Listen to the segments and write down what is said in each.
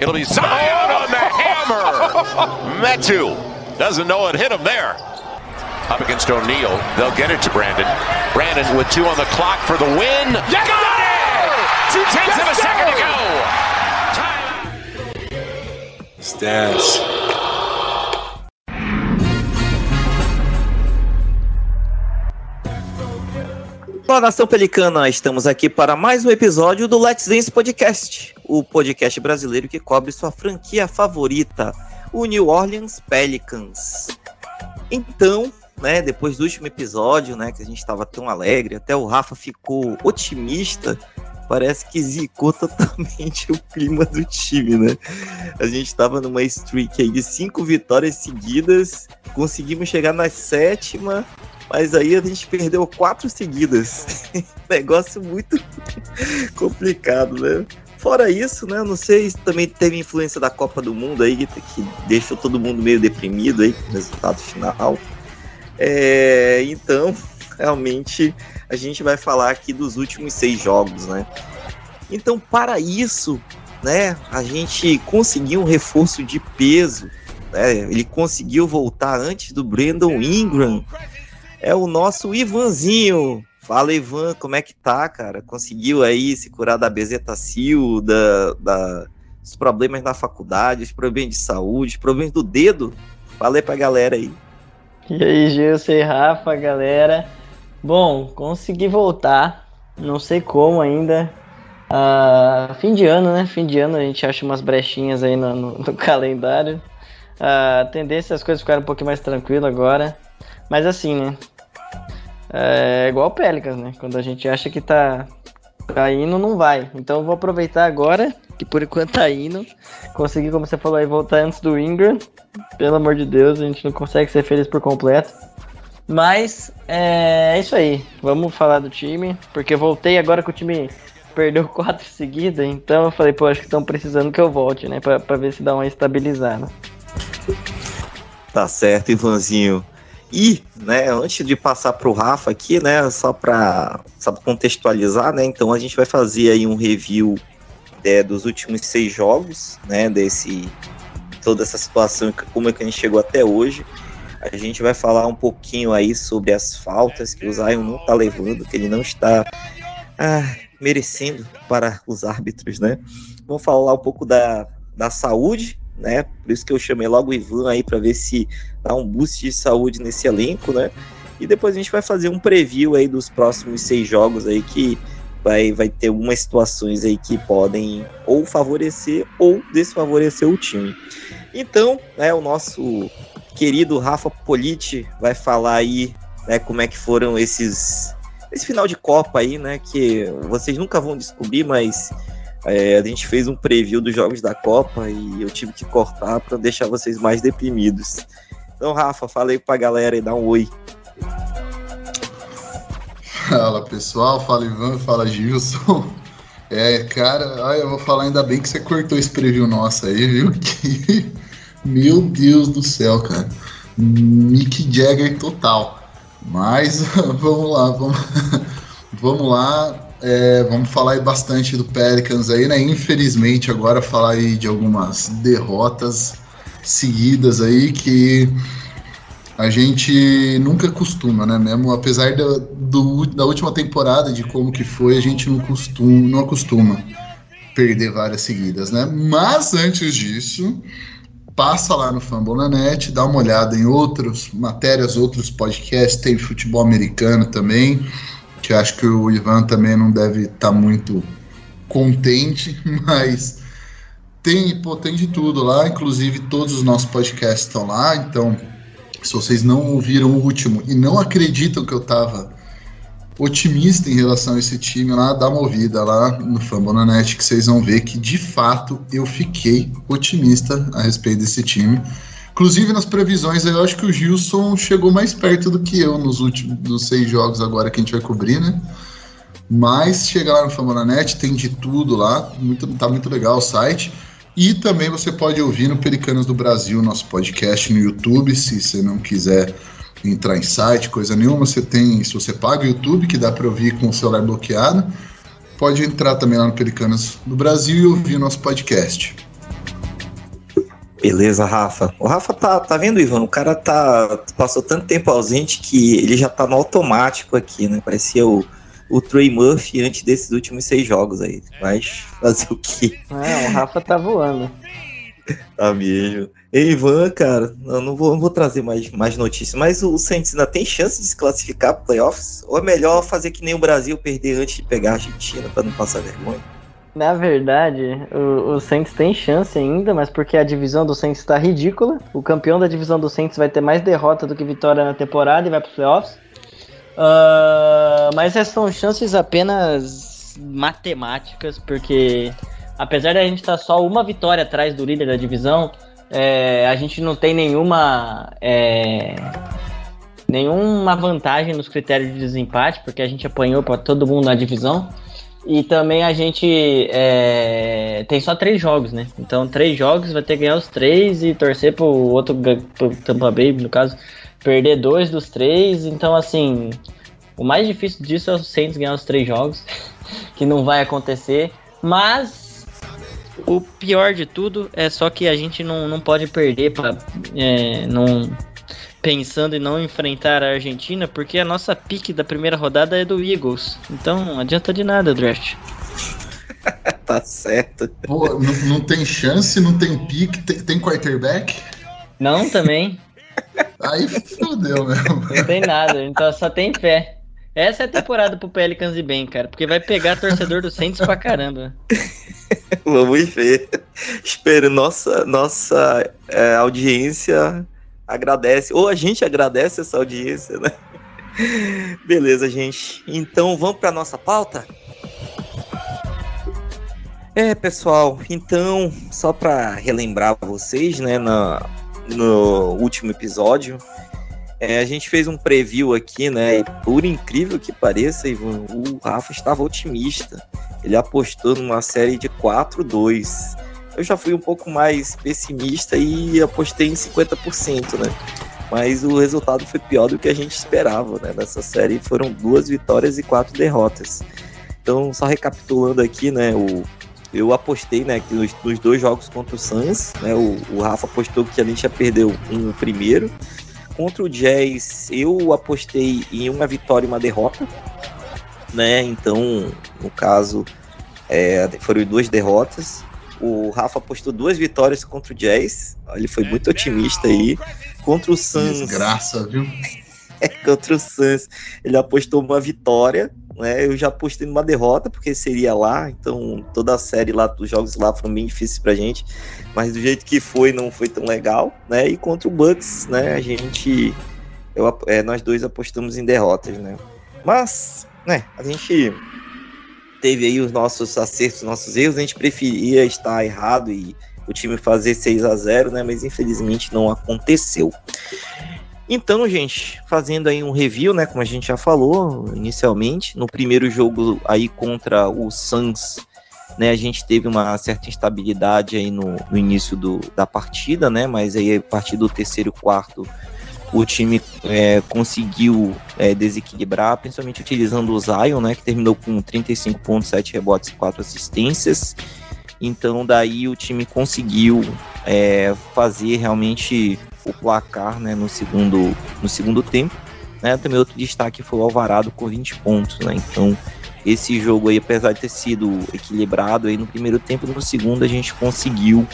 It'll be Zion on the hammer. Metu doesn't know it hit him there. Up against O'Neal. They'll get it to Brandon. Brandon with two on the clock for the win. Yes, Got it! Two tenths Yes, of a second to go. Stats. Olá, Nação Pelicana, estamos aqui para mais um episódio do Let's Dance Podcast, o podcast brasileiro que cobre sua franquia favorita, o New Orleans Pelicans. Então, né, depois do último episódio, né, que a gente estava tão alegre, até o Rafa ficou otimista, parece que zicou totalmente o clima do time, né? A gente estava numa streak aí de cinco vitórias seguidas, conseguimos chegar na sétima, mas aí a gente perdeu quatro seguidas. Negócio muito complicado, né? Fora isso, né? Não sei se também teve influência da Copa do Mundo aí, que deixou todo mundo meio deprimido aí com o resultado final. É, então, realmente, a gente vai falar aqui dos últimos seis jogos, né? Então, para isso, né, a gente conseguiu um reforço de peso. Né? Ele conseguiu voltar antes do Brandon Ingram é o nosso Ivanzinho. Fala, Ivan, como é que tá, cara? Conseguiu aí se curar da bezetacil, da, da, dos problemas na faculdade, os problemas de saúde, os problemas do dedo? Fala aí pra galera aí. E aí, Gilson e Rafa, galera. Bom, consegui voltar, não sei como ainda. Ah, fim de ano, né? Fim de ano a gente acha umas brechinhas aí no, no, no calendário. A tendência é as coisas ficarem um pouquinho mais tranquilo agora. Mas assim, né? É igual o Pelicans, né? Quando a gente acha que tá, tá indo, não vai. Então vou aproveitar agora, que por enquanto tá indo. Consegui, como você falou aí, voltar antes do Ingram. Pelo amor de Deus, a gente não consegue ser feliz por completo. Mas é, é isso aí. Vamos falar do time. Porque voltei agora que o time perdeu quatro seguidas. Então eu falei, pô, acho que estão precisando que eu volte, né? Pra, pra ver se dá uma estabilizada. Tá certo, Ivanzinho. E, né, antes de passar para o Rafa aqui, né, só para contextualizar, né, então a gente vai fazer aí um review é, dos últimos seis jogos, né, desse toda essa situação, como é que a gente chegou até hoje. A gente vai falar um pouquinho aí sobre as faltas que o Zion não está levando, que ele não está ah, merecendo para os árbitros, né. Vamos falar um pouco da, da saúde, né? Por isso que eu chamei logo o Ivan aí para ver se dá um boost de saúde nesse elenco, né? E depois a gente vai fazer um preview aí dos próximos seis jogos aí que vai, vai ter algumas situações aí que podem ou favorecer ou desfavorecer o time. Então, né, o nosso querido Rafa Politi vai falar aí, né, como é que foram esses esse final de Copa aí, né, que vocês nunca vão descobrir, mas é, a gente fez um preview dos jogos da Copa e eu tive que cortar para deixar vocês mais deprimidos. Então, Rafa, fala aí pra galera e dá um oi. Fala pessoal, fala Ivan, fala Gilson. É, cara, olha, eu vou falar ainda bem que você cortou esse preview nosso aí, viu? Que, meu Deus do céu, cara. Mick Jagger total. Mas vamos lá, vamos, vamos lá. É, vamos falar aí bastante do Pelicans aí, né? Infelizmente, agora falar aí de algumas derrotas seguidas aí que a gente nunca costuma, né? Mesmo apesar da, do, da última temporada, de como que foi, a gente não costuma, não acostuma perder várias seguidas, né? Mas antes disso, passa lá no Fambonanet, dá uma olhada em outras matérias, outros podcasts, tem futebol americano também que acho que o Ivan também não deve estar tá muito contente, mas tem, pô, tem de tudo lá, inclusive todos os nossos podcasts estão lá, então se vocês não ouviram o último e não acreditam que eu estava otimista em relação a esse time lá, dá uma ouvida lá no Fambonanet que vocês vão ver que de fato eu fiquei otimista a respeito desse time. Inclusive nas previsões, eu acho que o Gilson chegou mais perto do que eu nos últimos dos seis jogos agora que a gente vai cobrir, né? Mas chega lá no Fambonanet, tem de tudo lá, muito, tá muito legal o site. E também você pode ouvir no Pericanos do Brasil, nosso podcast no YouTube, se você não quiser entrar em site, coisa nenhuma, você tem, se você paga o YouTube, que dá para ouvir com o celular bloqueado, pode entrar também lá no Pericanos do Brasil e ouvir nosso podcast. Beleza, Rafa. O Rafa tá, tá vendo, Ivan? O cara tá passou tanto tempo ausente que ele já tá no automático aqui, né? Parecia o, o Trey Murphy antes desses últimos seis jogos aí. Mas fazer o quê? É, o Rafa tá voando. Tá mesmo. Ei, Ivan, cara, eu não vou, não vou trazer mais, mais notícias, mas o Saints ainda tem chance de se classificar para playoffs? Ou é melhor fazer que nem o Brasil perder antes de pegar a Argentina para não passar vergonha? Na verdade, o, o Saints tem chance ainda, mas porque a divisão do Saints está ridícula. O campeão da divisão do Saints vai ter mais derrota do que vitória na temporada e vai para os playoffs. Uh, mas essas são chances apenas matemáticas, porque apesar da gente estar tá só uma vitória atrás do líder da divisão, é, a gente não tem nenhuma é, nenhuma vantagem nos critérios de desempate, porque a gente apanhou para todo mundo na divisão. E também a gente é, tem só três jogos, né? Então, três jogos, vai ter que ganhar os três e torcer pro outro, pro Tampa Bay, no caso, perder dois dos três. Então, assim, o mais difícil disso é o Saints ganhar os três jogos, que não vai acontecer. Mas o pior de tudo é só que a gente não, não pode perder para é, não pensando em não enfrentar a Argentina, porque a nossa pique da primeira rodada é do Eagles. Então não adianta de nada o draft. tá certo. Pô, não, não, tem chance, não tem pique, tem, tem quarterback? Não, também. Aí fodeu mesmo. Não tem nada, então só tem fé. Essa é a temporada pro Pelicans e bem, cara, porque vai pegar torcedor do Saints pra caramba. Vamos ver. Espero nossa nossa é, audiência agradece, ou a gente agradece essa audiência, né? Beleza, gente. Então vamos para nossa pauta? É, pessoal, então, só para relembrar vocês, né, na, no último episódio, é, a gente fez um preview aqui, né, e por incrível que pareça, Ivan, o Rafa estava otimista. Ele apostou numa série de 4-2 eu já fui um pouco mais pessimista e apostei em 50%, né? Mas o resultado foi pior do que a gente esperava, né? Nessa série foram duas vitórias e quatro derrotas. Então, só recapitulando aqui, né? O, eu apostei, né, que nos, nos dois jogos contra o Suns, né? O, o, Rafa apostou que a gente já perdeu um primeiro. Contra o Jazz, eu apostei em uma vitória e uma derrota, né? Então, no caso, é, foram duas derrotas. O Rafa apostou duas vitórias contra o Jazz. Ele foi muito otimista aí. Contra o Suns. Desgraça, viu? é, contra o Suns. Ele apostou uma vitória. Né? Eu já apostei numa derrota, porque seria lá. Então, toda a série lá dos jogos lá foram bem difíceis pra gente. Mas do jeito que foi, não foi tão legal. Né? E contra o Bucks, né? A gente. Eu, é, nós dois apostamos em derrotas, né? Mas, né, a gente teve aí os nossos acertos, nossos erros, a gente preferia estar errado e o time fazer 6 a 0 né? Mas infelizmente não aconteceu. Então, gente, fazendo aí um review, né? Como a gente já falou inicialmente, no primeiro jogo aí contra o Suns, né? A gente teve uma certa instabilidade aí no, no início do, da partida, né? Mas aí a partir do terceiro quarto o time é, conseguiu é, desequilibrar, principalmente utilizando o Zion, né, que terminou com 35.7 rebotes e 4 assistências. Então daí o time conseguiu é, fazer realmente o placar né, no, segundo, no segundo tempo. Né? Também outro destaque foi o Alvarado com 20 pontos. Né? Então esse jogo aí, apesar de ter sido equilibrado aí no primeiro tempo, no segundo a gente conseguiu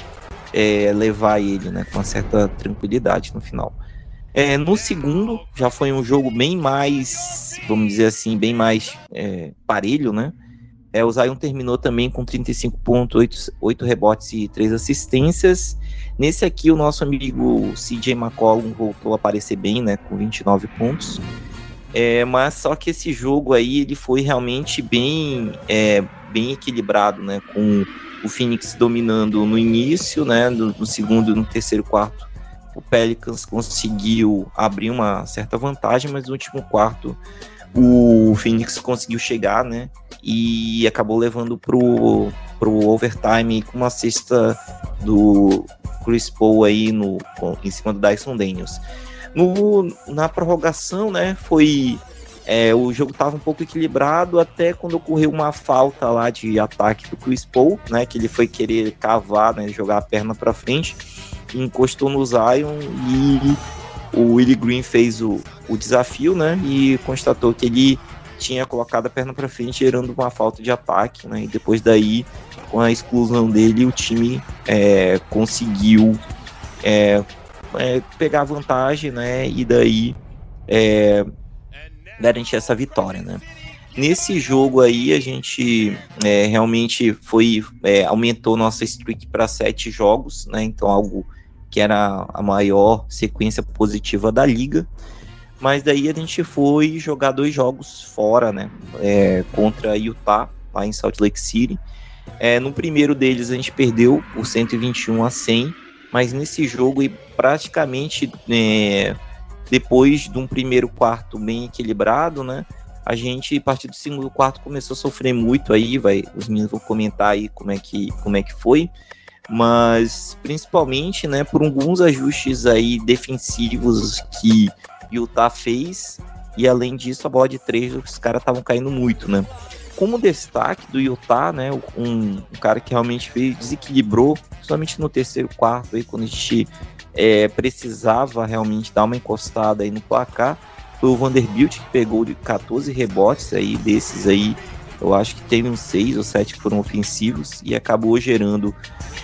é, levar ele né, com uma certa tranquilidade no final. É, no segundo, já foi um jogo bem mais, vamos dizer assim, bem mais é, parelho, né? É, o Zion terminou também com 35,8 rebotes e 3 assistências. Nesse aqui, o nosso amigo CJ McCollum voltou a aparecer bem, né? Com 29 pontos. É, mas só que esse jogo aí ele foi realmente bem, é, bem equilibrado, né? Com o Phoenix dominando no início, né? No, no segundo e no terceiro quarto o Pelicans conseguiu abrir uma certa vantagem, mas no último quarto o Phoenix conseguiu chegar, né? E acabou levando pro, pro overtime com uma cesta do Chris Paul aí no, em cima do Dyson Daniels. No, na prorrogação, né, foi é, o jogo estava um pouco equilibrado até quando ocorreu uma falta lá de ataque do Chris Paul, né, que ele foi querer cavar, né, jogar a perna para frente encostou no Zion e o Willie Green fez o, o desafio, né? E constatou que ele tinha colocado a perna para frente, gerando uma falta de ataque, né? E depois daí, com a exclusão dele, o time é, conseguiu é, é, pegar vantagem, né? E daí é, garantir essa vitória, né? Nesse jogo aí a gente é, realmente foi é, aumentou nossa streak para sete jogos, né? Então algo que era a maior sequência positiva da liga. Mas daí a gente foi jogar dois jogos fora, né? É, contra Utah, lá em Salt Lake City. É, no primeiro deles a gente perdeu por 121 a 100, mas nesse jogo praticamente é, depois de um primeiro quarto bem equilibrado, né? A gente, a partir do segundo quarto, começou a sofrer muito aí, vai, os meninos vão comentar aí como é que, como é que foi, mas principalmente, né, por alguns ajustes aí defensivos que Utah fez, e além disso, a bola de três, os caras estavam caindo muito, né? Como destaque do Utah, né, um, um cara que realmente fez, desequilibrou, somente no terceiro quarto, aí, quando a gente é, precisava realmente dar uma encostada aí no placar, foi o Vanderbilt que pegou de 14 rebotes aí, desses aí, eu acho que teve uns 6 ou 7 que foram ofensivos e acabou gerando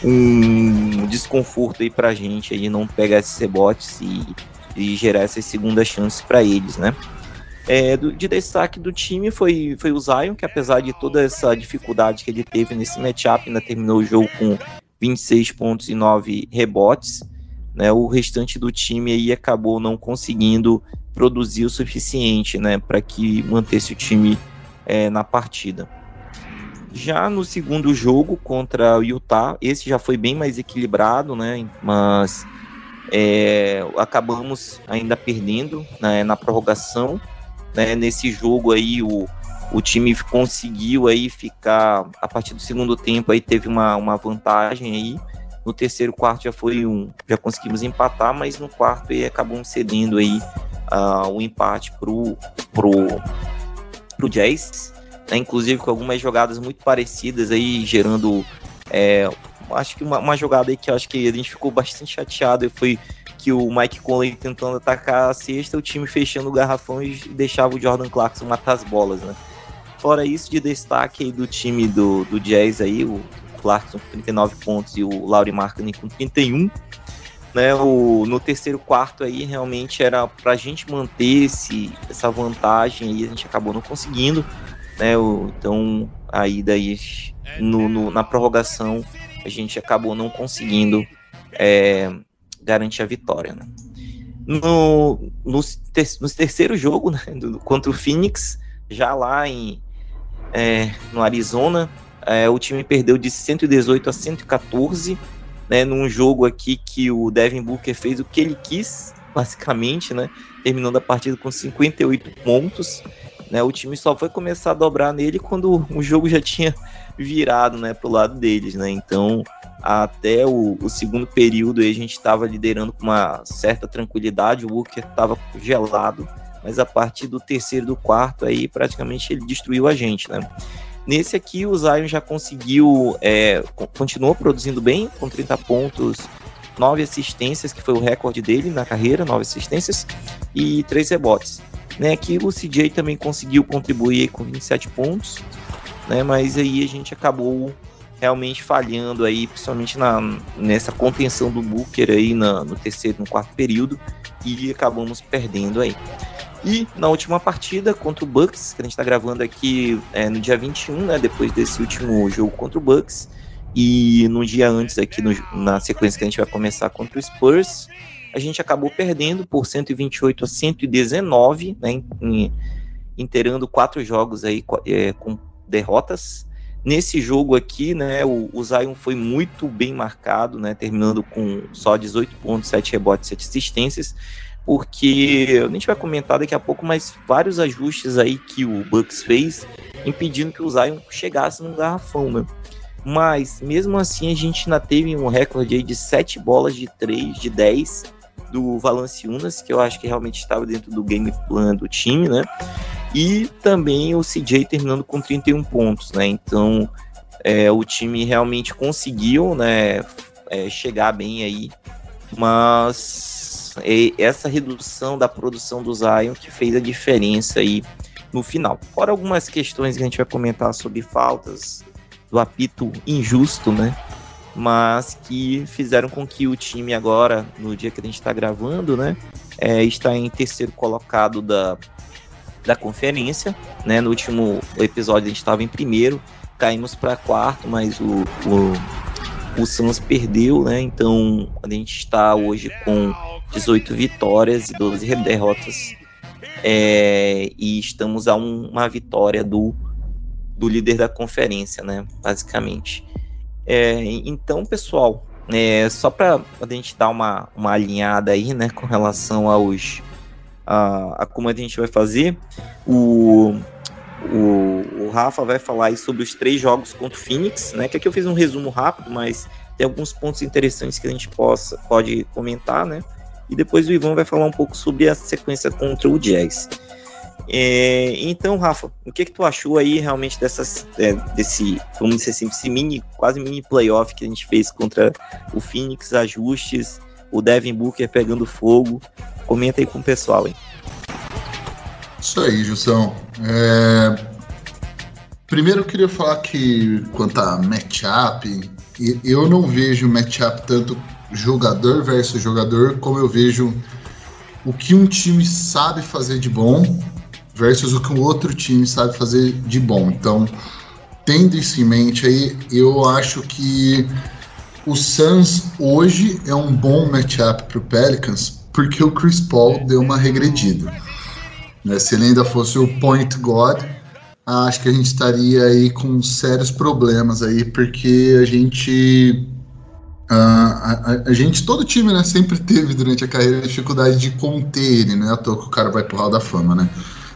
um desconforto aí pra gente aí não pegar esses rebotes e, e gerar essas segundas chances para eles, né? É, do, de destaque do time foi, foi o Zion, que apesar de toda essa dificuldade que ele teve nesse matchup, ainda terminou o jogo com 26 pontos e 9 rebotes. Né, o restante do time aí acabou não conseguindo produzir o suficiente né, para que mantesse o time é, na partida. Já no segundo jogo contra o Utah, esse já foi bem mais equilibrado, né, mas é, acabamos ainda perdendo né, na prorrogação. Né, nesse jogo aí o, o time conseguiu aí ficar a partir do segundo tempo aí teve uma, uma vantagem aí no terceiro quarto já foi um já conseguimos empatar mas no quarto aí acabamos cedendo aí uh, o empate pro, pro, pro Jazz, né? inclusive com algumas jogadas muito parecidas aí, gerando. É, acho que uma, uma, jogada aí que acho que a gente ficou bastante chateado foi que o Mike Conley tentando atacar a cesta, o time fechando o garrafão e deixava o Jordan Clarkson matar as bolas, né? Fora isso, de destaque aí do time do, do Jazz aí, o Clarkson com 39 pontos e o Laurie Markkinen com 31 né, o, no terceiro quarto aí realmente era para a gente manter esse, essa vantagem e a gente acabou não conseguindo, né, o, então aí daí no, no, na prorrogação a gente acabou não conseguindo é, garantir a vitória, né. No, no, ter, no terceiro jogo, né, do, contra o Phoenix, já lá em, é, no Arizona, é, o time perdeu de 118 a 114, né, num jogo aqui que o Devin Booker fez o que ele quis, basicamente, né, terminando a partida com 58 pontos. Né, o time só foi começar a dobrar nele quando o jogo já tinha virado né, para o lado deles. Né, então, até o, o segundo período, a gente estava liderando com uma certa tranquilidade, o Booker estava gelado, mas a partir do terceiro do quarto, aí praticamente ele destruiu a gente. Né. Nesse aqui, o Zion já conseguiu, é, continuou produzindo bem, com 30 pontos, 9 assistências, que foi o recorde dele na carreira, 9 assistências, e 3 rebotes. Né, aqui o CJ também conseguiu contribuir com 27 pontos, né, mas aí a gente acabou realmente falhando aí, principalmente na, nessa contenção do Booker aí na, no terceiro, no quarto período, e acabamos perdendo aí. E na última partida contra o Bucks, que a gente está gravando aqui é, no dia 21, né, depois desse último jogo contra o Bucks, e no dia antes aqui, no, na sequência que a gente vai começar contra o Spurs, a gente acabou perdendo por 128 a 119, né, inteirando quatro jogos aí é, com derrotas. Nesse jogo aqui, né, o, o Zion foi muito bem marcado, né, terminando com só 18 pontos, 7 rebotes, 7 assistências, porque a gente vai comentar daqui a pouco, mas vários ajustes aí que o Bucks fez, impedindo que o Zion chegasse no garrafão, né? Mas mesmo assim a gente ainda teve um recorde aí de 7 bolas de 3, de 10 do Valanciunas, que eu acho que realmente estava dentro do game plan do time, né? E também o CJ terminando com 31 pontos, né? Então é, o time realmente conseguiu, né, é, chegar bem aí Mas essa redução da produção do Zion que fez a diferença aí no final. Fora algumas questões que a gente vai comentar sobre faltas, do apito injusto, né? Mas que fizeram com que o time agora, no dia que a gente está gravando, né? É, está em terceiro colocado da, da conferência, né? No último episódio a gente estava em primeiro, caímos para quarto, mas o, o, o Suns perdeu, né? Então a gente está hoje com 18 vitórias e 12 derrotas. É, e estamos a um, uma vitória do, do líder da conferência, né? Basicamente. É, então, pessoal, é, só para a gente dar uma, uma alinhada aí, né, com relação aos a, a como a gente vai fazer, o, o, o Rafa vai falar aí sobre os três jogos contra o Phoenix, né? Que aqui eu fiz um resumo rápido, mas tem alguns pontos interessantes que a gente possa, pode comentar, né? E depois o Ivan vai falar um pouco sobre a sequência contra o Jazz. É, então, Rafa, o que que tu achou aí realmente dessas, é, desse, vamos dizer assim, esse mini, quase mini playoff que a gente fez contra o Phoenix, ajustes, o Devin Booker pegando fogo. Comenta aí com o pessoal, hein? Isso aí, Jussão. É... Primeiro eu queria falar que quanto a matchup, eu não vejo matchup tanto jogador versus jogador, como eu vejo o que um time sabe fazer de bom versus o que o outro time sabe fazer de bom. Então, tendo isso em mente aí, eu acho que o Suns hoje é um bom matchup para o Pelicans, porque o Chris Paul deu uma regredida. Né? Se ele ainda fosse o point god, acho que a gente estaria aí com sérios problemas aí, porque a gente. Uh, a, a, gente, todo time, né, sempre teve durante a carreira dificuldade de conter ele, né? À toa que o cara vai pro Hall da Fama, né?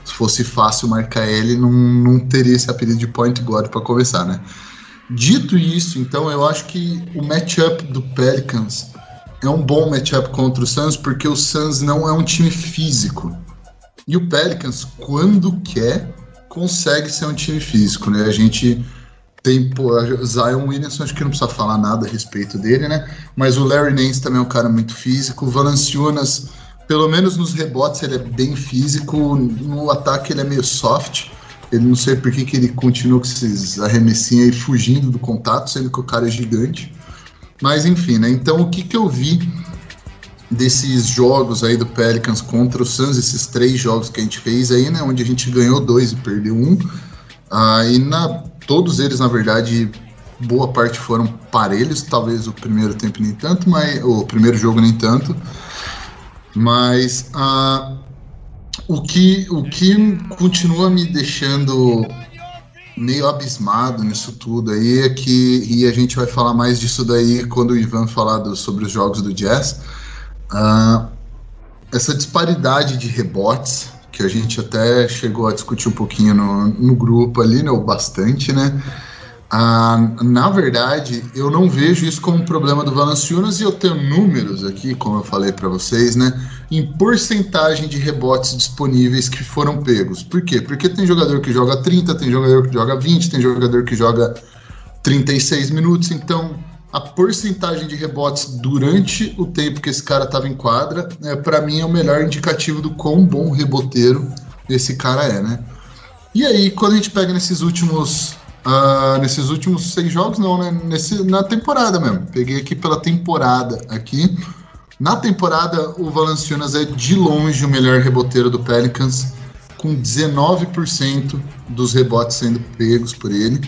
Se fosse fácil marcar ele, não, não teria esse apelido de point god para começar, né? Dito isso, então eu acho que o matchup do Pelicans é um bom matchup contra o Suns, porque o Suns não é um time físico. E o Pelicans, quando quer, consegue ser um time físico, né? A gente tem, pô, Zion Williamson, acho que não precisa falar nada a respeito dele, né? Mas o Larry Nance também é um cara muito físico. O Valanciunas, pelo menos nos rebotes, ele é bem físico. No ataque, ele é meio soft. Ele não sei por que, que ele continua com esses arremessinhos aí fugindo do contato, sendo que o cara é gigante. Mas enfim, né? Então o que, que eu vi desses jogos aí do Pelicans contra o Suns, esses três jogos que a gente fez aí, né, onde a gente ganhou dois e perdeu um, aí na, todos eles, na verdade, boa parte foram parelhos, talvez o primeiro tempo nem tanto, mas o primeiro jogo nem tanto, mas uh, o, que, o que continua me deixando meio abismado nisso tudo aí é que, e a gente vai falar mais disso daí quando o Ivan falar do, sobre os jogos do Jazz, Uh, essa disparidade de rebotes, que a gente até chegou a discutir um pouquinho no, no grupo ali, né, ou bastante, né? Uh, na verdade, eu não vejo isso como um problema do Valanciunas e eu tenho números aqui, como eu falei para vocês, né, em porcentagem de rebotes disponíveis que foram pegos. Por quê? Porque tem jogador que joga 30, tem jogador que joga 20, tem jogador que joga 36 minutos, então a porcentagem de rebotes durante o tempo que esse cara estava em quadra, é, para mim é o melhor indicativo do quão bom reboteiro esse cara é, né? E aí, quando a gente pega nesses últimos uh, nesses últimos seis jogos, não, né? Nesse, na temporada mesmo. Peguei aqui pela temporada aqui. Na temporada, o Valanciunas é de longe o melhor reboteiro do Pelicans, com 19% dos rebotes sendo pegos por ele.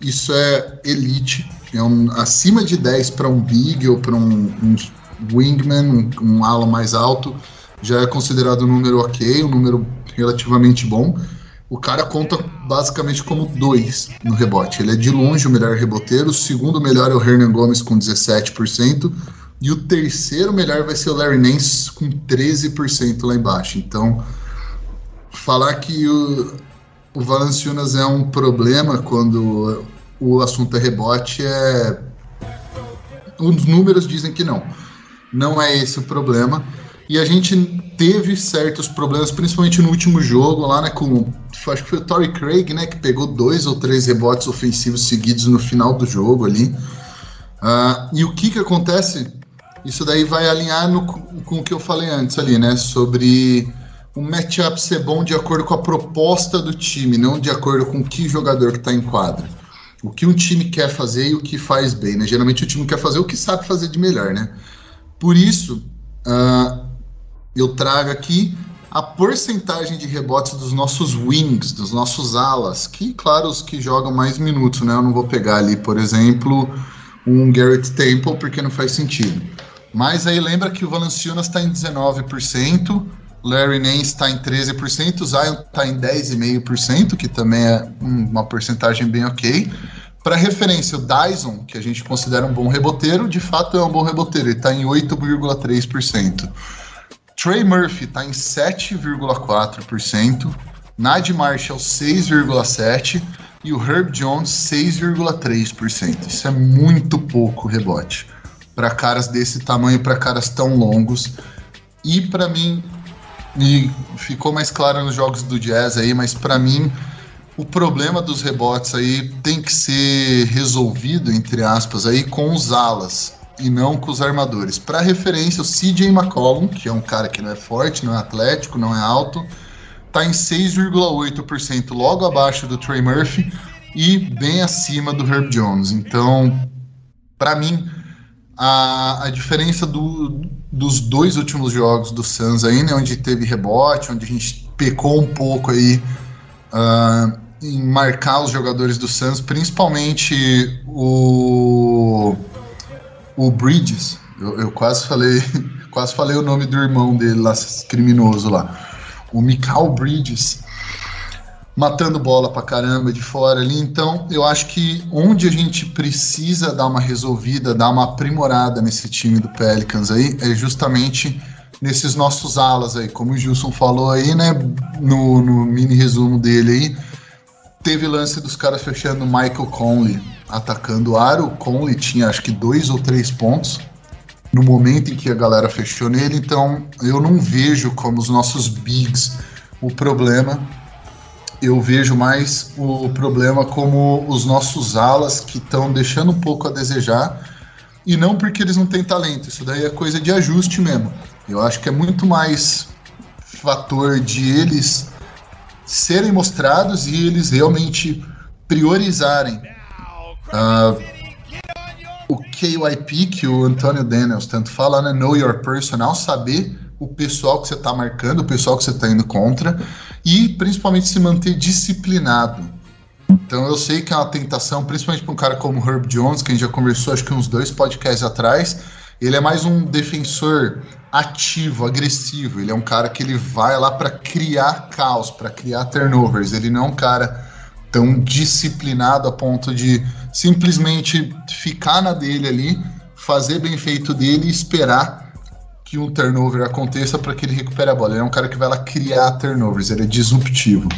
Isso é elite é um, acima de 10 para um big ou para um, um, wingman, um, um ala mais alto, já é considerado um número ok, um número relativamente bom. O cara conta basicamente como dois no rebote. Ele é de longe o melhor reboteiro, o segundo melhor é o Hernan Gomes com 17%, e o terceiro melhor vai ser o Larry Nance com 13% lá embaixo. Então, falar que o, o Valanciunas é um problema quando o assunto é rebote, é. Os números dizem que não. Não é esse o problema. E a gente teve certos problemas, principalmente no último jogo, lá, né, com. Acho que foi o Torrey Craig, né, que pegou dois ou três rebotes ofensivos seguidos no final do jogo ali. Uh, e o que que acontece? isso daí vai alinhar no, com o que eu falei antes ali, né? Sobre o matchup ser bom de acordo com a proposta do time, não de acordo com que jogador que está em quadra. O que um time quer fazer e o que faz bem, né? Geralmente o time quer fazer o que sabe fazer de melhor, né? Por isso, uh, eu trago aqui a porcentagem de rebotes dos nossos wings, dos nossos alas, que, claro, os que jogam mais minutos, né? Eu não vou pegar ali, por exemplo, um Garrett Temple, porque não faz sentido. Mas aí lembra que o Valanciunas está em 19%, Larry Nance está em 13%, o Zion está em 10,5%, que também é uma porcentagem bem ok. Para referência, o Dyson, que a gente considera um bom reboteiro, de fato é um bom reboteiro, ele está em 8,3%. Trey Murphy está em 7,4%, Nad Marshall 6,7% e o Herb Jones 6,3%. Isso é muito pouco rebote para caras desse tamanho, para caras tão longos. E para mim, e ficou mais claro nos jogos do Jazz aí, mas para mim o problema dos rebotes aí tem que ser resolvido, entre aspas, aí com os alas e não com os armadores. Para referência, o CJ McCollum, que é um cara que não é forte, não é atlético, não é alto, tá em 6,8%, logo abaixo do Trey Murphy e bem acima do Herb Jones. Então, para mim, a, a diferença do, dos dois últimos jogos do Suns aí, né, onde teve rebote, onde a gente pecou um pouco aí uh, em marcar os jogadores do Suns, principalmente o, o Bridges. Eu, eu quase falei quase falei o nome do irmão dele lá, criminoso lá. O Mikal Bridges matando bola pra caramba de fora ali. Então, eu acho que onde a gente precisa dar uma resolvida, dar uma aprimorada nesse time do Pelicans aí, é justamente nesses nossos alas aí. Como o Gilson falou aí, né, no, no mini resumo dele aí, teve lance dos caras fechando o Michael Conley atacando o aro. O Conley tinha acho que dois ou três pontos no momento em que a galera fechou nele. Então, eu não vejo como os nossos bigs o problema eu vejo mais o problema como os nossos alas que estão deixando um pouco a desejar e não porque eles não têm talento. Isso daí é coisa de ajuste mesmo. Eu acho que é muito mais fator de eles serem mostrados e eles realmente priorizarem uh, o KYP que o Antônio Daniels tanto fala, né? Know your personal, saber o pessoal que você está marcando, o pessoal que você está indo contra e principalmente se manter disciplinado. Então eu sei que é uma tentação, principalmente para um cara como Herb Jones, que a gente já conversou acho que uns dois podcasts atrás. Ele é mais um defensor ativo, agressivo. Ele é um cara que ele vai lá para criar caos, para criar turnovers. Ele não é um cara tão disciplinado a ponto de simplesmente ficar na dele ali, fazer bem feito dele e esperar que um turnover aconteça para que ele recupere a bola. Ele é um cara que vai lá criar turnovers, ele é disruptivo.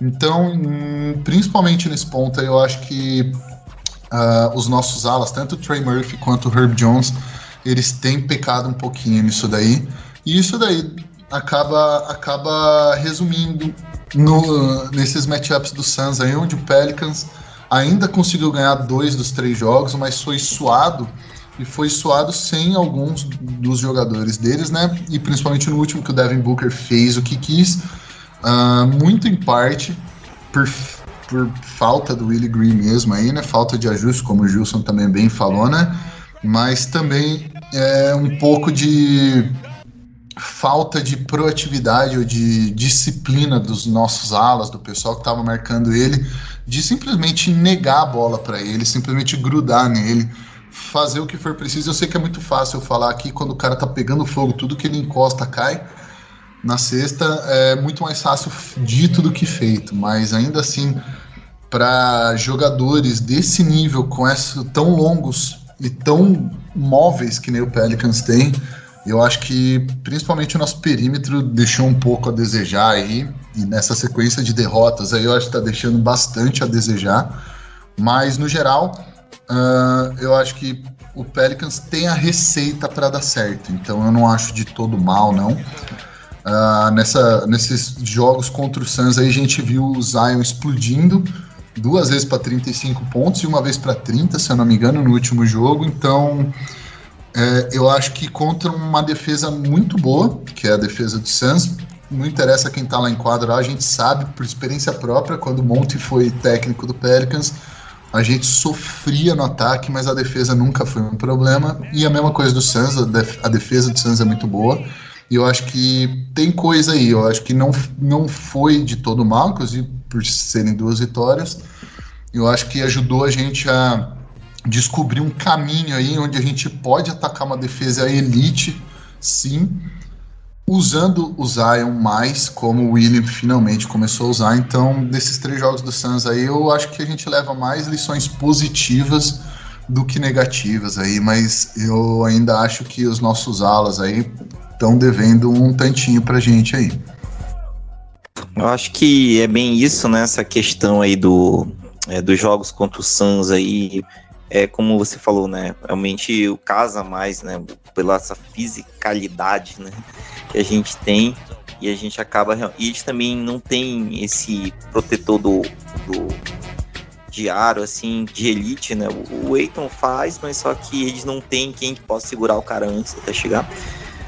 Então, hum, principalmente nesse ponto, eu acho que uh, os nossos alas, tanto o Trey Murphy quanto o Herb Jones, eles têm pecado um pouquinho nisso daí. E isso daí acaba, acaba resumindo no, nesses matchups do Suns aí, onde o Pelicans ainda conseguiu ganhar dois dos três jogos, mas foi suado e foi suado sem alguns dos jogadores deles, né? E principalmente no último que o Devin Booker fez o que quis, uh, muito em parte por, por falta do Willie Green mesmo aí, né? Falta de ajuste, como o Gilson também bem falou, né? Mas também é um pouco de falta de proatividade ou de disciplina dos nossos alas, do pessoal que estava marcando ele, de simplesmente negar a bola para ele, simplesmente grudar nele fazer o que for preciso. Eu sei que é muito fácil falar aqui quando o cara tá pegando fogo, tudo que ele encosta cai. Na sexta é muito mais fácil dito do que feito, mas ainda assim, para jogadores desse nível, com essa, tão longos e tão móveis que nem o Pelicans tem, eu acho que principalmente o nosso perímetro deixou um pouco a desejar aí, e nessa sequência de derrotas aí eu acho que está deixando bastante a desejar, mas no geral Uh, eu acho que o Pelicans tem a receita para dar certo, então eu não acho de todo mal, não. Uh, nessa, nesses jogos contra o Suns aí a gente viu o Zion explodindo duas vezes para 35 pontos e uma vez para 30, se eu não me engano, no último jogo. Então É, eu acho que contra uma defesa muito boa, que é a defesa do Suns, não interessa quem tá lá em quadra, a gente sabe por experiência própria, quando o Monte foi técnico do Pelicans, a gente sofria no ataque, mas a defesa nunca foi um problema. E a mesma coisa do Suns, a, def a defesa do Suns é muito boa. E eu acho que tem coisa aí, eu acho que não, não foi de todo mal, inclusive por serem duas vitórias. Eu acho que ajudou a gente a descobrir um caminho aí onde a gente pode atacar uma defesa elite, sim, usando o Zion mais, como o William finalmente começou a usar. Então, desses três jogos do Suns aí, eu acho que a gente leva mais lições positivas do que negativas aí, mas eu ainda acho que os nossos alas aí estão devendo um tantinho pra gente aí. Eu acho que é bem isso, né? Essa questão aí do, é, dos jogos contra o Suns aí, é como você falou, né? Realmente o casa mais, né? Pela essa fisicalidade, né? Que a gente tem e a gente acaba e eles também não tem esse protetor do, do diário assim de elite, né? O, o Eiton faz, mas só que eles não tem quem possa segurar o cara antes até chegar.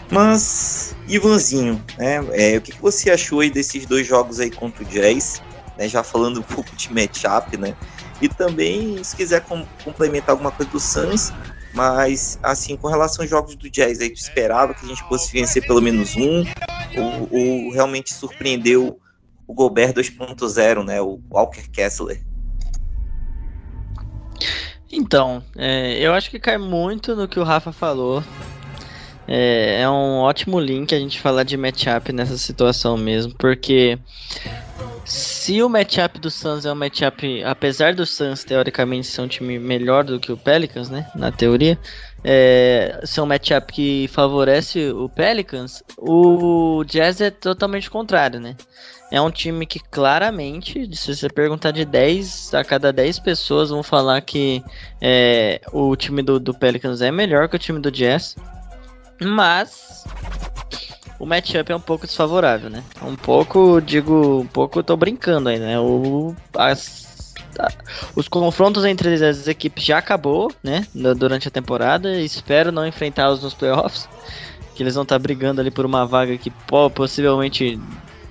Mas Ivanzinho, né? É, o que, que você achou aí desses dois jogos aí contra o Jazz? Né, já falando um pouco de matchup, né? E também, se quiser com, complementar alguma coisa do Suns, mas assim, com relação aos jogos do Jazz, aí tu esperava que a gente fosse vencer pelo menos um, ou, ou realmente surpreendeu o Gobert 2.0, né? O Walker Kessler. Então, é, eu acho que cai muito no que o Rafa falou. É, é um ótimo link a gente falar de matchup nessa situação mesmo, porque se o matchup do Suns é um matchup, apesar do Suns teoricamente ser um time melhor do que o Pelicans, né, na teoria, é, ser um matchup que favorece o Pelicans, o Jazz é totalmente contrário, né? É um time que claramente, se você perguntar de 10 a cada 10 pessoas, vão falar que é, o time do, do Pelicans é melhor que o time do Jazz. Mas o matchup é um pouco desfavorável, né? Um pouco, digo, um pouco tô brincando aí, né? O, as, a, os confrontos entre as equipes já acabou, né? Durante a temporada. Espero não enfrentá-los nos playoffs. Que eles vão estar tá brigando ali por uma vaga que possivelmente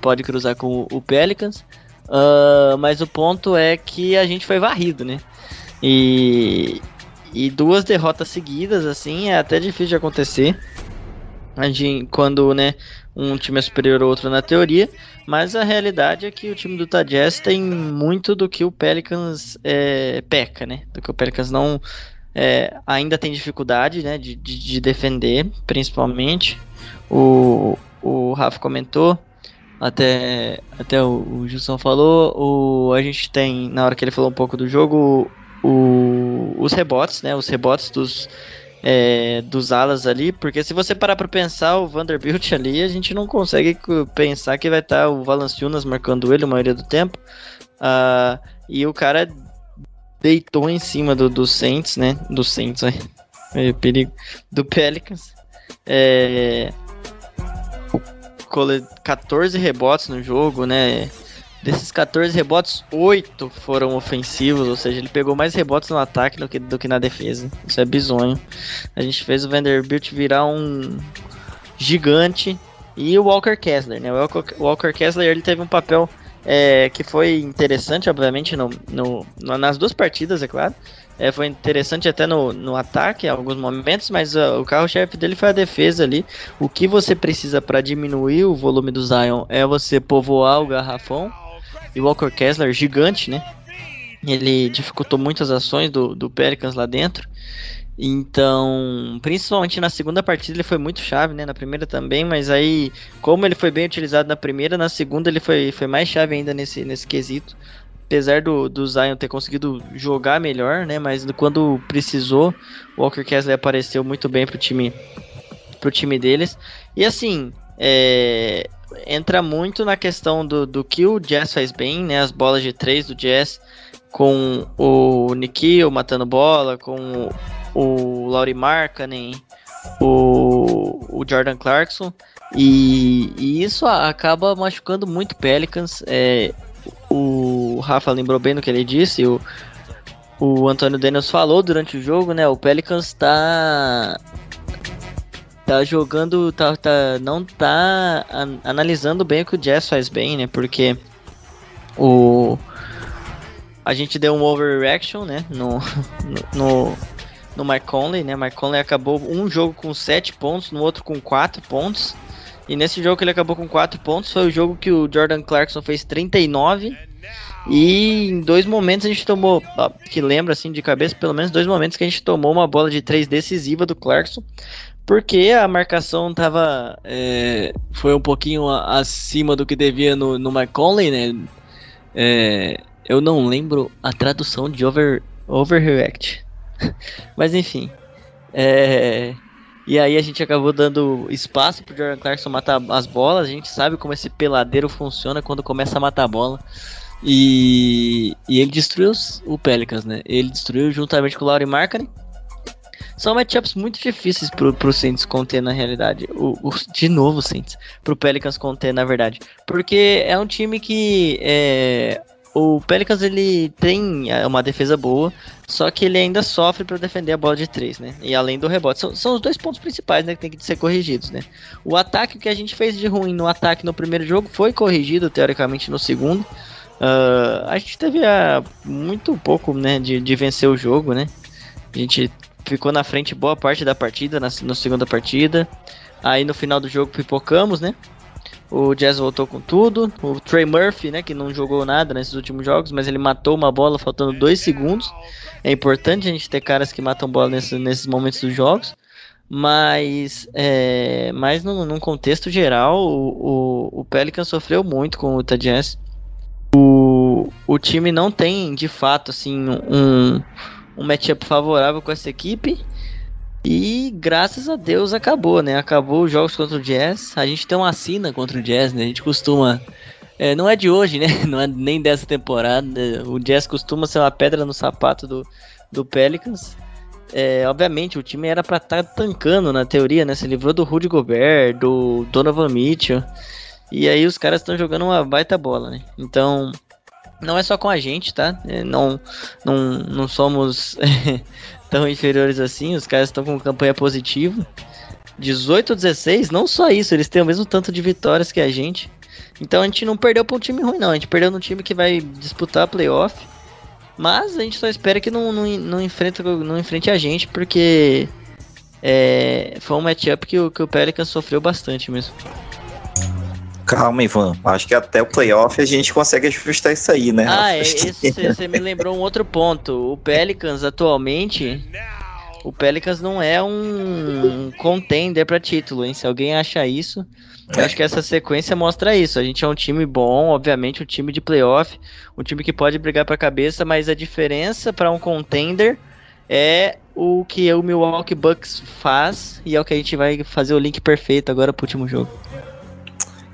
pode cruzar com o Pelicans. Uh, mas o ponto é que a gente foi varrido, né? E, e duas derrotas seguidas, assim, é até difícil de acontecer. Quando né, um time é superior ao outro na teoria, mas a realidade é que o time do Tajazz tem muito do que o Pelicans é, peca, né? Do que o Pelicans não é, ainda tem dificuldade né, de, de, de, defender, principalmente. O, o Rafa comentou, até, até o, o Gilson falou, o, a gente tem, na hora que ele falou um pouco do jogo, o, os rebotes, né? Os rebotes dos, é, dos alas ali, porque se você parar para pensar o Vanderbilt ali, a gente não consegue pensar que vai estar tá o Valanciunas marcando ele a maioria do tempo. Uh, e o cara deitou em cima do, do Saints, né? Do Saints, é, perigo. Do Pelicans. É, 14 rebotes no jogo, né? Desses 14 rebotes, 8 foram ofensivos, ou seja, ele pegou mais rebotes no ataque do que, do que na defesa. Isso é bizonho. A gente fez o Vanderbilt virar um gigante. E o Walker Kessler, né? O Walker, Walker Kessler ele teve um papel é, que foi interessante, obviamente, no, no, nas duas partidas, é claro. É, foi interessante até no, no ataque em alguns momentos, mas uh, o carro-chefe dele foi a defesa ali. O que você precisa para diminuir o volume do Zion é você povoar o garrafão e o Walker Kessler, gigante, né? Ele dificultou muitas ações do, do Pelicans lá dentro. Então, principalmente na segunda partida ele foi muito chave, né? Na primeira também, mas aí, como ele foi bem utilizado na primeira, na segunda ele foi, foi mais chave ainda nesse, nesse quesito. Apesar do, do Zion ter conseguido jogar melhor, né? Mas quando precisou, o Walker Kessler apareceu muito bem pro time, pro time deles. E assim, é, entra muito na questão do, do que o Jazz faz bem, né? As bolas de três do Jazz com o Nikhil matando bola, com o Laurie Markkanen, o, o Jordan Clarkson. E, e, isso acaba machucando muito Pelicans. É, o Rafa lembrou bem do que ele disse. O, o Antônio Daniels falou durante o jogo, né? O Pelicans está tá jogando, tá, tá, não tá an analisando bem o que o Jazz faz bem, né? Porque o a gente deu um overreaction, né? No, no, no, Mike Conley, né? Mike Conley acabou um jogo com 7 pontos, no outro com 4 pontos. E nesse jogo que ele acabou com 4 pontos foi o jogo que o Jordan Clarkson fez 39. E em dois momentos a gente tomou, que lembra assim de cabeça, pelo menos dois momentos que a gente tomou uma bola de 3 decisiva do Clarkson. Porque a marcação tava. É, foi um pouquinho acima do que devia no, no McConley, né? É, eu não lembro a tradução de over, overreact. Mas enfim. É, e aí a gente acabou dando espaço pro Jordan Clarkson matar as bolas. A gente sabe como esse peladeiro funciona quando começa a matar a bola. E, e ele destruiu o Pelicans, né? Ele destruiu juntamente com o Laurie Markkinen. São matchups muito difíceis pro, pro Saints conter na realidade. O, o, de novo, Saints. Pro Pelicans conter, na verdade. Porque é um time que é, o Pelicans ele tem é, uma defesa boa, só que ele ainda sofre para defender a bola de três, né? E além do rebote, são, são, os dois pontos principais, né, que tem que ser corrigidos, né? O ataque que a gente fez de ruim no ataque no primeiro jogo foi corrigido teoricamente no segundo. Uh, a gente teve uh, muito pouco, né, de, de vencer o jogo, né? A gente ficou na frente boa parte da partida, na, na segunda partida. Aí no final do jogo pipocamos, né? O Jazz voltou com tudo. O Trey Murphy, né, que não jogou nada nesses últimos jogos, mas ele matou uma bola faltando dois segundos. É importante a gente ter caras que matam bola nesse, nesses momentos dos jogos. Mas, é, mas num, num contexto geral, o, o, o Pelican sofreu muito com o Utah Jazz. O, o time não tem, de fato, assim, um, um matchup favorável com essa equipe. E graças a Deus acabou, né? Acabou os jogos contra o Jazz. A gente tem uma assina contra o Jazz, né? A gente costuma. É, não é de hoje, né? Não é nem dessa temporada. O Jazz costuma ser uma pedra no sapato do, do Pelicans. É, obviamente, o time era para estar tá tancando na teoria, né? Se livrou do Rudy Gobert, do Donovan Mitchell. E aí os caras estão jogando uma baita bola, né? Então, não é só com a gente, tá? É, não, não, não somos tão inferiores assim, os caras estão com campanha positiva. 18 16, não só isso, eles têm o mesmo tanto de vitórias que a gente. Então a gente não perdeu para um time ruim, não. A gente perdeu no time que vai disputar a playoff. Mas a gente só espera que não, não, não, não enfrente a gente, porque é, foi um matchup que o, que o Pelicans sofreu bastante mesmo. Calma, Ivan. Acho que até o playoff a gente consegue ajustar isso aí, né? Ah, é, você me lembrou um outro ponto. O Pelicans atualmente. O Pelicans não é um contender para título, hein? Se alguém acha isso, eu acho que essa sequência mostra isso. A gente é um time bom, obviamente, um time de playoff, um time que pode brigar para cabeça, mas a diferença para um contender é o que o Milwaukee Bucks faz e é o que a gente vai fazer o link perfeito agora pro último jogo.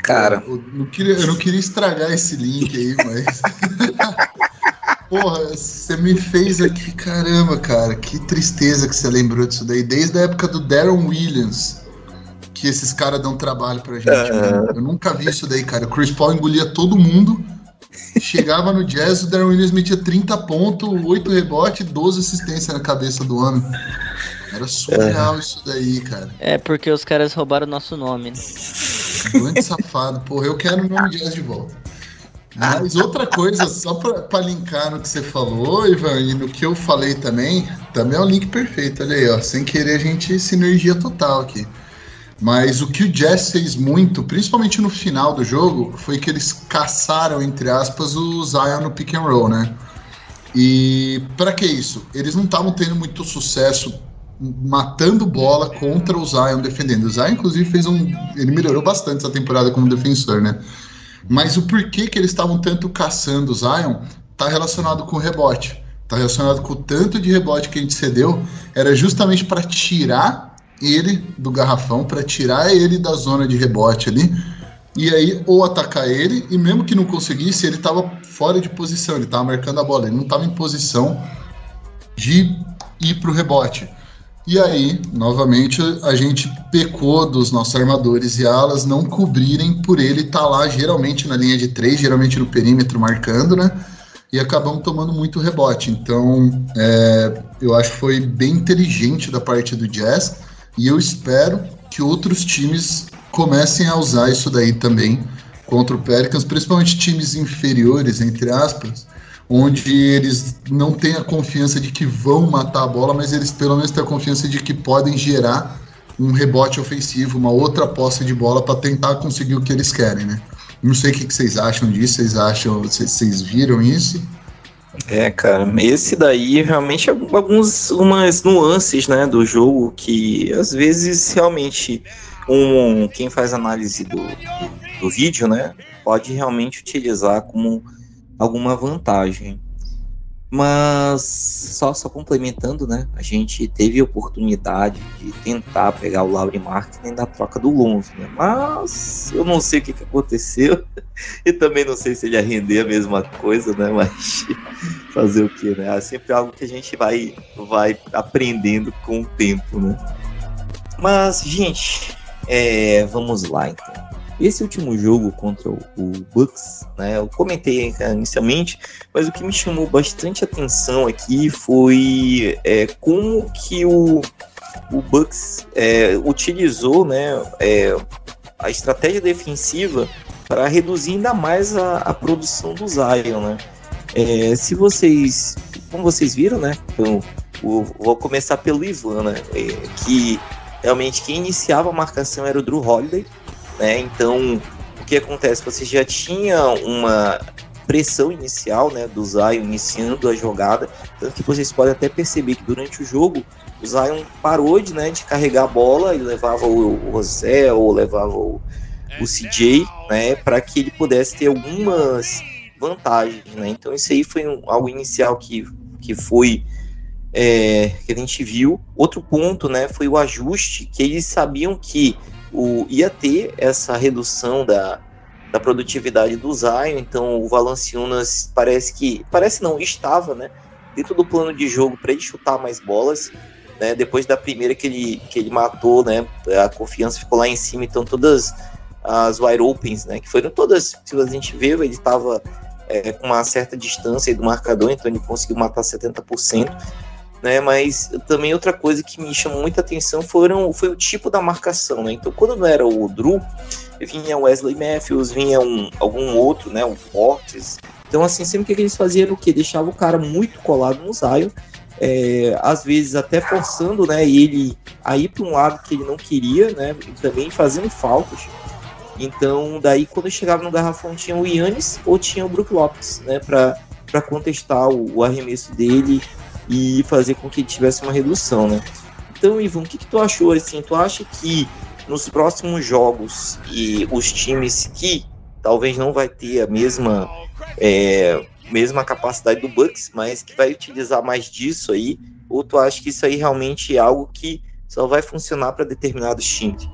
Cara. Eu não, queria, eu não queria estragar esse link aí, mas. Porra, você me fez aqui, caramba, cara, que tristeza que você lembrou disso daí. Desde a época do Darren Williams, que esses caras dão trabalho pra gente. Uh... Eu nunca vi isso daí, cara. O Chris Paul engolia todo mundo. Chegava no Jazz, o Darren Williams metia 30 pontos, 8 rebotes, 12 assistências na cabeça do ano. Era surreal uh... isso daí, cara. É porque os caras roubaram o nosso nome, né? Grande safado. Porra, eu quero o nome Jazz de volta. Mas outra coisa, só pra, linkar no que você falou, Ivan, e no que eu falei também, também é um link perfeito, olha aí, ó. Sem querer a gente sinergia total aqui. Mas o que o Jazz fez muito, principalmente no final do jogo, foi que eles caçaram, entre aspas, o Zion no pick and roll, né? E para que isso? Eles não estavam tendo muito sucesso matando bola contra o Zion defendendo. O Zion, inclusive, fez um. Ele melhorou bastante essa temporada como defensor, né? Mas o porquê que eles estavam tanto caçando o Zion tá relacionado com o rebote. Tá relacionado com o tanto de rebote que a gente cedeu. Era justamente para tirar ele do garrafão, para tirar ele da zona de rebote ali. E aí, ou atacar ele, e mesmo que não conseguisse, ele estava fora de posição, ele estava marcando a bola, ele não estava em posição de ir para o rebote. E aí, novamente, a gente pecou dos nossos armadores e alas não cobrirem por ele estar tá lá, geralmente na linha de três, geralmente no perímetro marcando, né? E acabamos tomando muito rebote. Então, é, eu acho que foi bem inteligente da parte do Jazz. E eu espero que outros times comecem a usar isso daí também contra o Pelicans, principalmente times inferiores, entre aspas, onde eles não têm a confiança de que vão matar a bola, mas eles pelo menos têm a confiança de que podem gerar um rebote ofensivo, uma outra posse de bola para tentar conseguir o que eles querem, né? Não sei o que, vocês acham disso, vocês acham, vocês, vocês viram isso? É, cara, esse daí realmente é algumas umas nuances, né, do jogo que às vezes realmente um quem faz análise do, do, do vídeo, né, pode realmente utilizar como alguma vantagem. Mas só, só complementando, né? A gente teve a oportunidade de tentar pegar o Laurie Martin da troca do Lonzo, né? Mas eu não sei o que, que aconteceu. E também não sei se ele ia render a mesma coisa, né? Mas fazer o que, né? É sempre algo que a gente vai, vai aprendendo com o tempo, né? Mas, gente, é, vamos lá então. Esse último jogo contra o, Bucks, né, eu comentei inicialmente, mas o que me chamou bastante atenção aqui foi é, como que o, o Bucks é, utilizou né, é, a estratégia defensiva para reduzir ainda mais a, a produção do Zion. Né? É, se vocês, como vocês viram, né, então, vou começar pelo Ivan, né, é, que realmente quem iniciava a marcação era o Drew Holiday, né? Então, o que acontece? Você já tinha uma pressão inicial, né, do Zion iniciando a jogada, tanto que vocês podem até perceber que durante o jogo o Zion parou de, né, de carregar a bola e levava o, José ou levava o, o CJ, né, para que ele pudesse ter algumas vantagens, né? Então isso aí foi um, algo inicial que, que foi é, que a gente viu. Outro ponto, né, foi o ajuste que eles sabiam que o, ia ter essa redução da, da produtividade do Zion, então o Valanciunas parece que, parece não, estava, né, dentro do plano de jogo para ele chutar mais bolas, né, depois da primeira que ele, que ele matou, né, a confiança ficou lá em cima, então todas as wide opens, né, que foram todas, se a gente vê, ele estava é, com uma certa distância do marcador, então ele conseguiu matar 70%, né? Mas também outra coisa que me chamou muita atenção foram, foi o tipo da marcação, né? Então, quando não era o Drew, vinha o Wesley Matthews, vinha um, algum outro, né? Um Fortes. Então, assim, sempre que eles faziam o que? Deixava o cara muito colado no Zion, é, às vezes até forçando, né? Ele a ir para um lado que ele não queria, né? E também fazendo faltas. Então, daí quando chegava no garrafão tinha o Yannis ou tinha o Brook Lopes, né? Para contestar o, o arremesso dele e fazer com que tivesse uma redução, né? Então, Ivan, o que, que tu achou assim? Tu acha que nos próximos jogos e os times que talvez não vai ter a mesma é, mesma capacidade do Bucks, mas que vai utilizar mais disso aí, ou tu acha que isso aí realmente é algo que só vai funcionar para determinados times?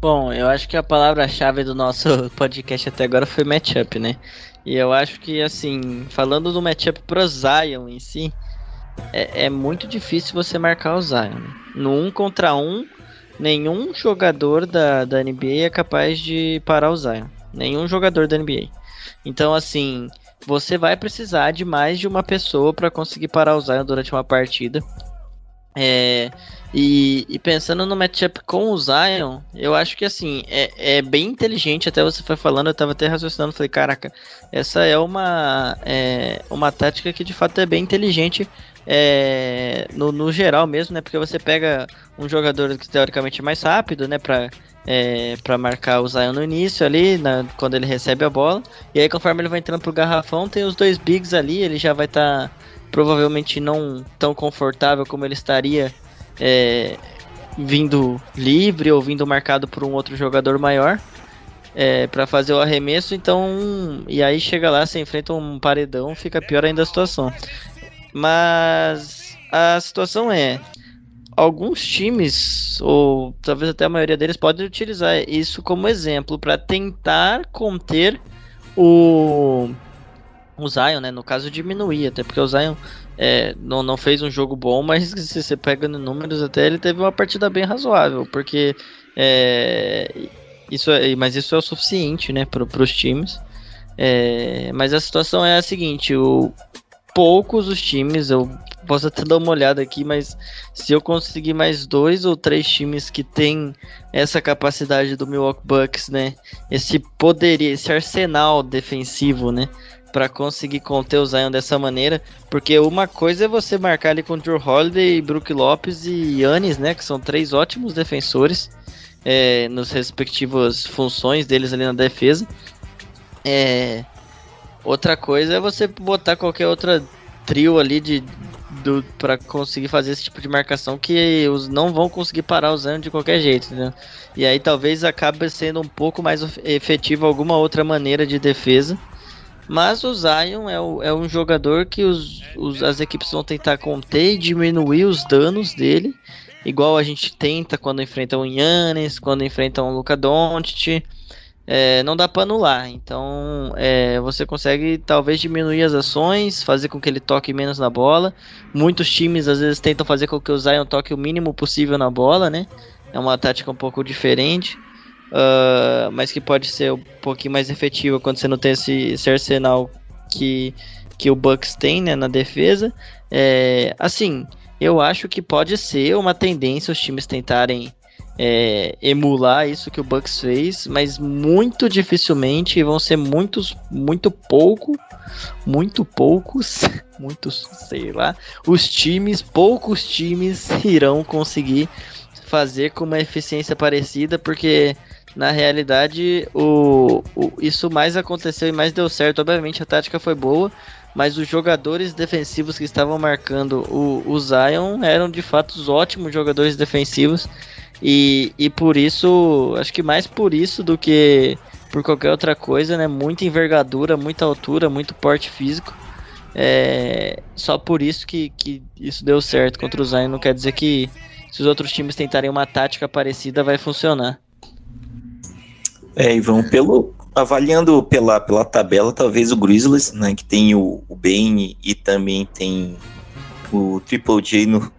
Bom, eu acho que a palavra-chave do nosso podcast até agora foi matchup, né? E eu acho que, assim, falando do matchup pro Zion em si, é, é muito difícil você marcar o Zion. Né? No um contra um, nenhum jogador da, da NBA é capaz de parar o Zion. Nenhum jogador da NBA. Então, assim, você vai precisar de mais de uma pessoa para conseguir parar o Zion durante uma partida. É, e, e, pensando no matchup com o Zion, eu acho que assim, é, é, bem inteligente, até você foi falando, eu tava até raciocinando, falei, caraca, essa é uma, é, uma tática que de fato é bem inteligente é, no, no, geral mesmo, né? Porque você pega um jogador que teoricamente é mais rápido, né? Pra, é, pra marcar o Zion no início ali, na, quando ele recebe a bola. E aí conforme ele vai entrando pro garrafão, tem os dois bigs ali, ele já vai estar tá, provavelmente não tão confortável como ele estaria é, vindo livre ou vindo marcado por um outro jogador maior. É, para fazer o arremesso, então. E aí chega lá, você enfrenta um paredão, fica pior ainda a situação. Mas a situação é: alguns times, ou talvez até a maioria deles, podem utilizar isso como exemplo para tentar conter o, o Zion, né? No caso, diminuir, até porque o Zion é, não, não fez um jogo bom, mas se você pega números, até ele teve uma partida bem razoável, porque é, isso é, mas isso é o suficiente, né, para os times. É, mas a situação é a seguinte: o, poucos os times, eu posso até dar uma olhada aqui, mas se eu conseguir mais dois ou três times que tem essa capacidade do Milwaukee Bucks, né? Esse poder, esse arsenal defensivo, né? Para conseguir conter o Zion dessa maneira, porque uma coisa é você marcar ali com Drew Holiday, Brook Lopes e Yannis, né? Que são três ótimos defensores é, nos respectivas funções deles ali na defesa. É, outra coisa é você botar qualquer outra trio ali de para conseguir fazer esse tipo de marcação que os não vão conseguir parar usando de qualquer jeito, né? E aí talvez acabe sendo um pouco mais efetivo alguma outra maneira de defesa. Mas o Zion é, o, é um jogador que os, os, as equipes vão tentar conter e diminuir os danos dele, igual a gente tenta quando enfrenta um Yannis, quando enfrenta um Luka Doncic é, não dá para anular. Então é, você consegue talvez diminuir as ações, fazer com que ele toque menos na bola. Muitos times às vezes tentam fazer com que o Zion toque o mínimo possível na bola, né? É uma tática um pouco diferente, uh, mas que pode ser um pouquinho mais efetiva quando você não tem esse, esse arsenal que, que o Bucks tem né, na defesa. É, assim, eu acho que pode ser uma tendência os times tentarem é, emular isso que o Bucks fez, mas muito dificilmente vão ser muitos, muito pouco, muito poucos, muitos, sei lá, os times, poucos times irão conseguir fazer com uma eficiência parecida, porque na realidade o, o, isso mais aconteceu e mais deu certo. Obviamente a tática foi boa, mas os jogadores defensivos que estavam marcando o, o Zion eram de fato os ótimos jogadores defensivos e, e por isso, acho que mais por isso do que por qualquer outra coisa, né? Muita envergadura, muita altura, muito porte físico. É, só por isso que, que isso deu certo contra o Zion. Não quer dizer que se os outros times tentarem uma tática parecida, vai funcionar. É, vão pelo. Avaliando pela, pela tabela, talvez o Grizzlies, né? Que tem o, o Bane e também tem o Triple J no,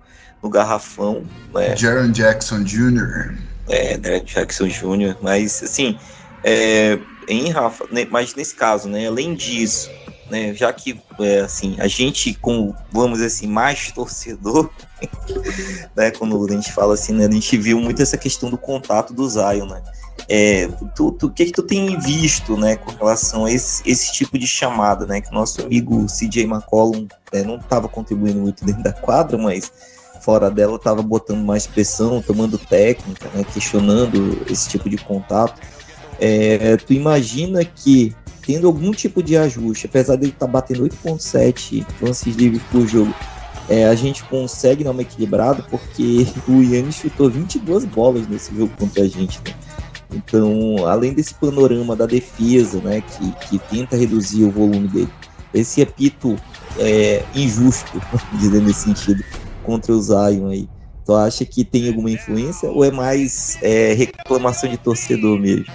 no garrafão. Né? Jaron Jackson Jr. É, Jaron Jackson Jr. Mas, assim, é, em Rafa, né, mas nesse caso, né, além disso, né, já que, é, assim, a gente, com, vamos dizer assim, mais torcedor, né, quando a gente fala assim, né, a gente viu muito essa questão do contato do Zion, né, é, tu, tu, o que, que tu tem visto, né, com relação a esse, esse tipo de chamada, né, que o nosso amigo CJ McCollum é, não estava contribuindo muito dentro da quadra, mas fora dela estava botando mais pressão, tomando técnica, né, questionando esse tipo de contato. É, tu imagina que tendo algum tipo de ajuste, apesar dele estar tá batendo 8.7 lances livres por jogo, é, a gente consegue dar uma equilibrada porque o Yannis chutou 22 bolas nesse jogo contra a gente. Né? Então, além desse panorama da defesa, né, que, que tenta reduzir o volume dele, esse apito é, injusto, dizendo nesse sentido, contra o Zion aí. Tu acha que tem alguma influência ou é mais é, reclamação de torcedor mesmo?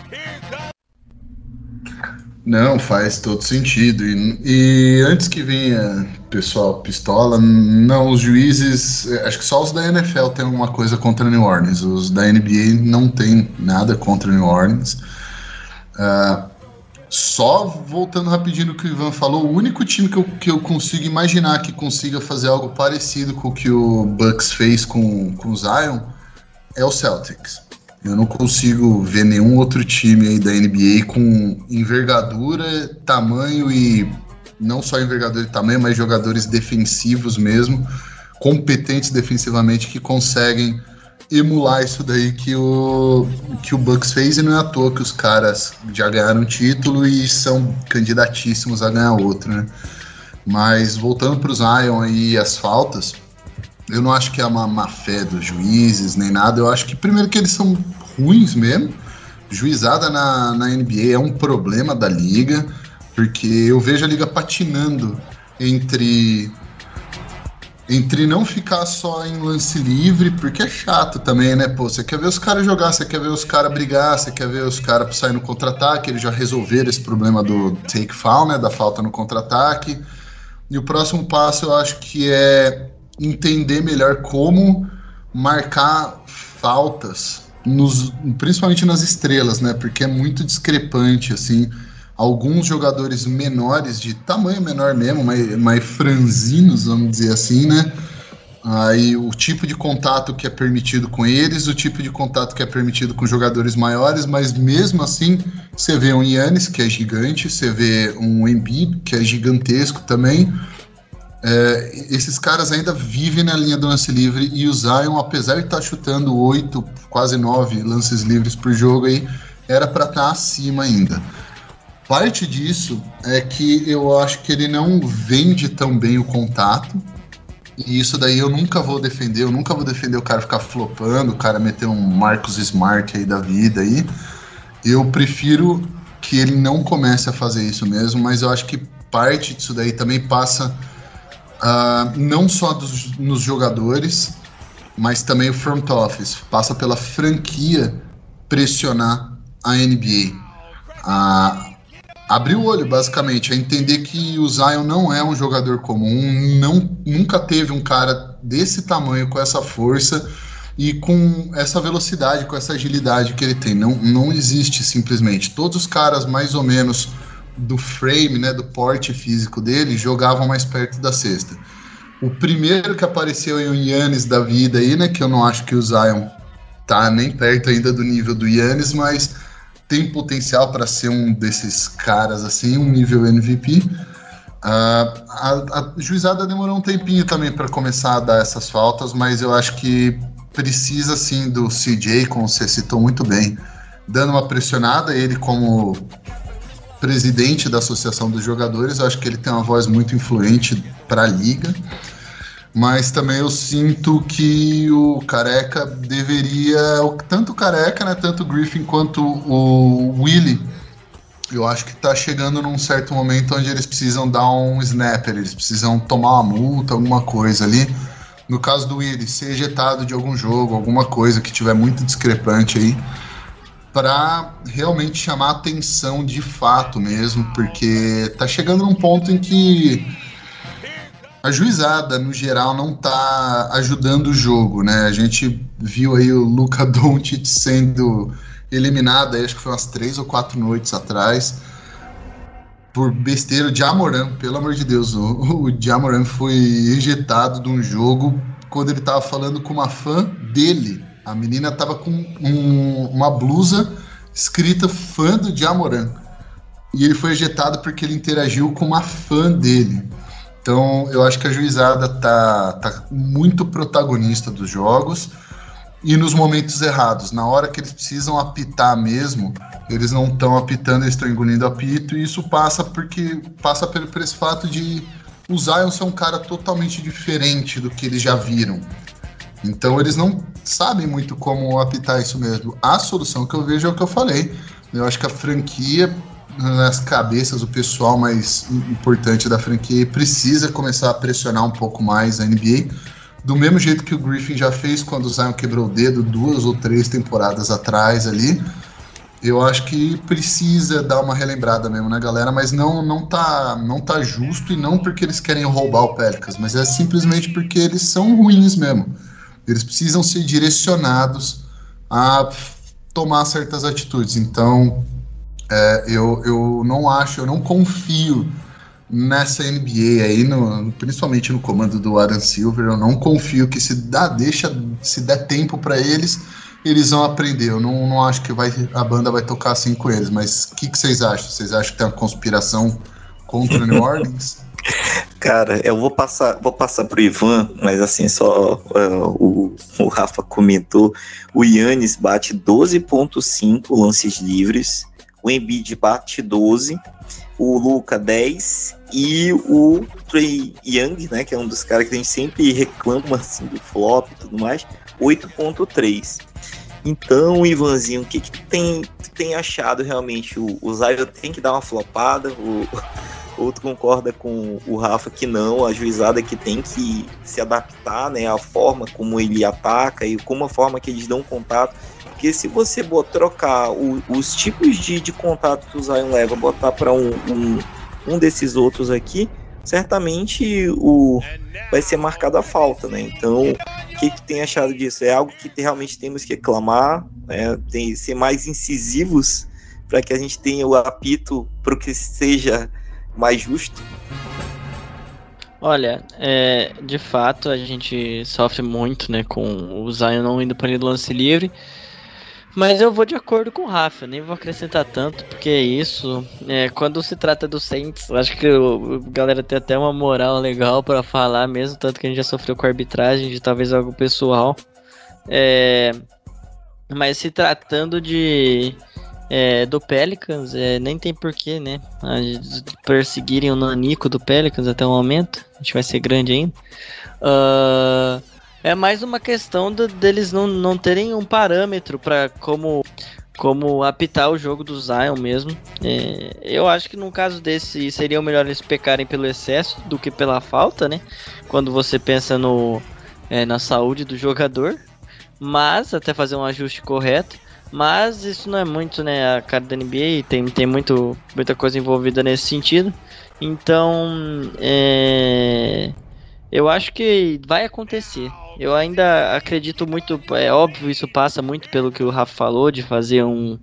Não, faz todo sentido. E, e, antes que venha pessoal pistola, não, os juízes, acho que só os da NFL tem alguma coisa contra New Orleans. Os da NBA não tem nada contra New Orleans. Uh, só voltando rapidinho no que o Ivan falou, o único time que eu, que eu consigo imaginar que consiga fazer algo parecido com o que o Bucks fez com, com o Zion é o Celtics. Eu não consigo ver nenhum outro time aí da NBA com envergadura, tamanho e não só envergadura e tamanho, mas jogadores defensivos mesmo, competentes defensivamente que conseguem emular isso daí que o, que o Bucks fez e não é à toa que os caras já ganharam um título e são candidatíssimos a ganhar outro, né? Mas voltando para o Zion e as faltas, eu não acho que é uma má fé dos juízes nem nada. Eu acho que, primeiro, que eles são ruins mesmo. Juizada na, na NBA é um problema da liga, porque eu vejo a liga patinando entre entre não ficar só em lance livre, porque é chato também, né? Pô, você quer ver os caras jogar, você quer ver os caras brigar, você quer ver os caras sair no contra-ataque, eles já resolveram esse problema do take foul, né? Da falta no contra-ataque. E o próximo passo eu acho que é entender melhor como marcar faltas, nos, principalmente nas estrelas, né? Porque é muito discrepante, assim. Alguns jogadores menores, de tamanho menor mesmo, mais, mais franzinos, vamos dizer assim, né? Aí o tipo de contato que é permitido com eles, o tipo de contato que é permitido com jogadores maiores, mas mesmo assim você vê um Yannis que é gigante, você vê um Embiid que é gigantesco também. É, esses caras ainda vivem na linha do lance livre e o Zion, apesar de estar tá chutando oito, quase nove lances livres por jogo aí, era para estar tá acima ainda. Parte disso é que eu acho que ele não vende tão bem o contato. E isso daí eu nunca vou defender, eu nunca vou defender o cara ficar flopando, o cara meter um Marcos Smart aí da vida aí. Eu prefiro que ele não comece a fazer isso mesmo, mas eu acho que parte disso daí também passa uh, não só dos, nos jogadores, mas também o front office. Passa pela franquia pressionar a NBA. Uh, abrir o olho, basicamente, é entender que o Zion não é um jogador comum, não, nunca teve um cara desse tamanho, com essa força e com essa velocidade, com essa agilidade que ele tem. Não, não existe simplesmente. Todos os caras mais ou menos do frame, né, do porte físico dele, jogavam mais perto da cesta. O primeiro que apareceu em um Yannis da vida aí, né, que eu não acho que o Zion tá nem perto ainda do nível do Yannis, mas tem potencial para ser um desses caras assim, um nível MVP. Uh, ah, a, a, juizada demorou um tempinho também para começar a dar essas faltas, mas eu acho que precisa sim do CJ, como você citou muito bem, dando uma pressionada. Ele, como presidente da Associação dos Jogadores, eu acho que ele tem uma voz muito influente para a liga mas também eu sinto que o Careca deveria, tanto o Careca, né, tanto o Griffin quanto o Willie, eu acho que está chegando num certo momento onde eles precisam dar um snapper, eles precisam tomar uma multa, alguma coisa ali. No caso do Willie, ser ejetado de algum jogo, alguma coisa que tiver muito discrepante aí, para realmente chamar atenção de fato mesmo, porque tá chegando num ponto em que a juizada, no geral, não está ajudando o jogo, né? A gente viu aí o Luca Doncic sendo eliminado, acho que foi umas três ou quatro noites atrás, por besteira. de Jamoran, pelo amor de Deus, o, o foi ejetado de um jogo quando ele estava falando com uma fã dele. A menina estava com um, uma blusa escrita fã do Jamoran. E ele foi ejetado porque ele interagiu com uma fã dele. Então, eu acho que a juizada tá, tá muito protagonista dos jogos e nos momentos errados. Na hora que eles precisam apitar mesmo, eles não estão apitando, eles estão engolindo apito, e isso passa porque passa pelo, por esse fato de o Zion ser um cara totalmente diferente do que eles já viram. Então eles não sabem muito como apitar isso mesmo. A solução que eu vejo é o que eu falei. Eu acho que a franquia nas cabeças o pessoal mais importante da franquia precisa começar a pressionar um pouco mais a NBA, do mesmo jeito que o Griffin já fez quando o Zion quebrou o dedo duas ou três temporadas atrás ali. Eu acho que precisa dar uma relembrada mesmo na galera, mas não não tá não tá justo e não porque eles querem roubar o Pelicans, mas é simplesmente porque eles são ruins mesmo. Eles precisam ser direcionados a tomar certas atitudes. Então, é, eu, eu não acho, eu não confio nessa NBA aí, no, principalmente no comando do Adam Silver, eu não confio que se dá, deixa, se der tempo para eles, eles vão aprender. Eu não, não acho que vai, a banda vai tocar assim com eles, mas o que, que vocês acham? Vocês acham que tem uma conspiração contra New Orleans? Cara, eu vou passar, vou passar pro Ivan, mas assim, só uh, o, o Rafa comentou, o Yannis bate 12.5 lances livres, o Embiid bate 12, o Luca 10 e o Trey Young, né, que é um dos caras que a gente sempre reclama assim do flop e tudo mais, 8.3. Então, Ivanzinho, o que, que tem, tem achado realmente? O, o Zion tem que dar uma flopada, o outro concorda com o Rafa que não, a juizada que tem que se adaptar, né, à forma como ele ataca e como a forma que eles dão contato porque se você botar, trocar o, os tipos de, de contato que o Zion leva, botar para um, um, um desses outros aqui, certamente o vai ser marcada a falta, né? Então, o que, que tem achado disso? É algo que realmente temos que clamar, né? tem ser mais incisivos para que a gente tenha o apito para que seja mais justo? Olha, é, de fato a gente sofre muito, né, com o Zion não indo para o lance livre. Mas eu vou de acordo com o Rafa, nem vou acrescentar tanto, porque é isso. É, quando se trata do Saints, acho que o, a galera tem até uma moral legal para falar mesmo, tanto que a gente já sofreu com a arbitragem de talvez algo pessoal. É, mas se tratando de é, do Pelicans, é, nem tem porquê, né? Perseguirem o Nanico do Pelicans até o momento. A gente vai ser grande ainda. Uh, é mais uma questão de, deles não, não terem um parâmetro para como como apitar o jogo do Zion mesmo. É, eu acho que num caso desse seria melhor eles pecarem pelo excesso do que pela falta, né? Quando você pensa no, é, na saúde do jogador, mas até fazer um ajuste correto. Mas isso não é muito, né? A cara da NBA tem, tem muito, muita coisa envolvida nesse sentido. Então, é, eu acho que vai acontecer. Eu ainda acredito muito, é óbvio, isso passa muito pelo que o Rafa falou, de fazer um,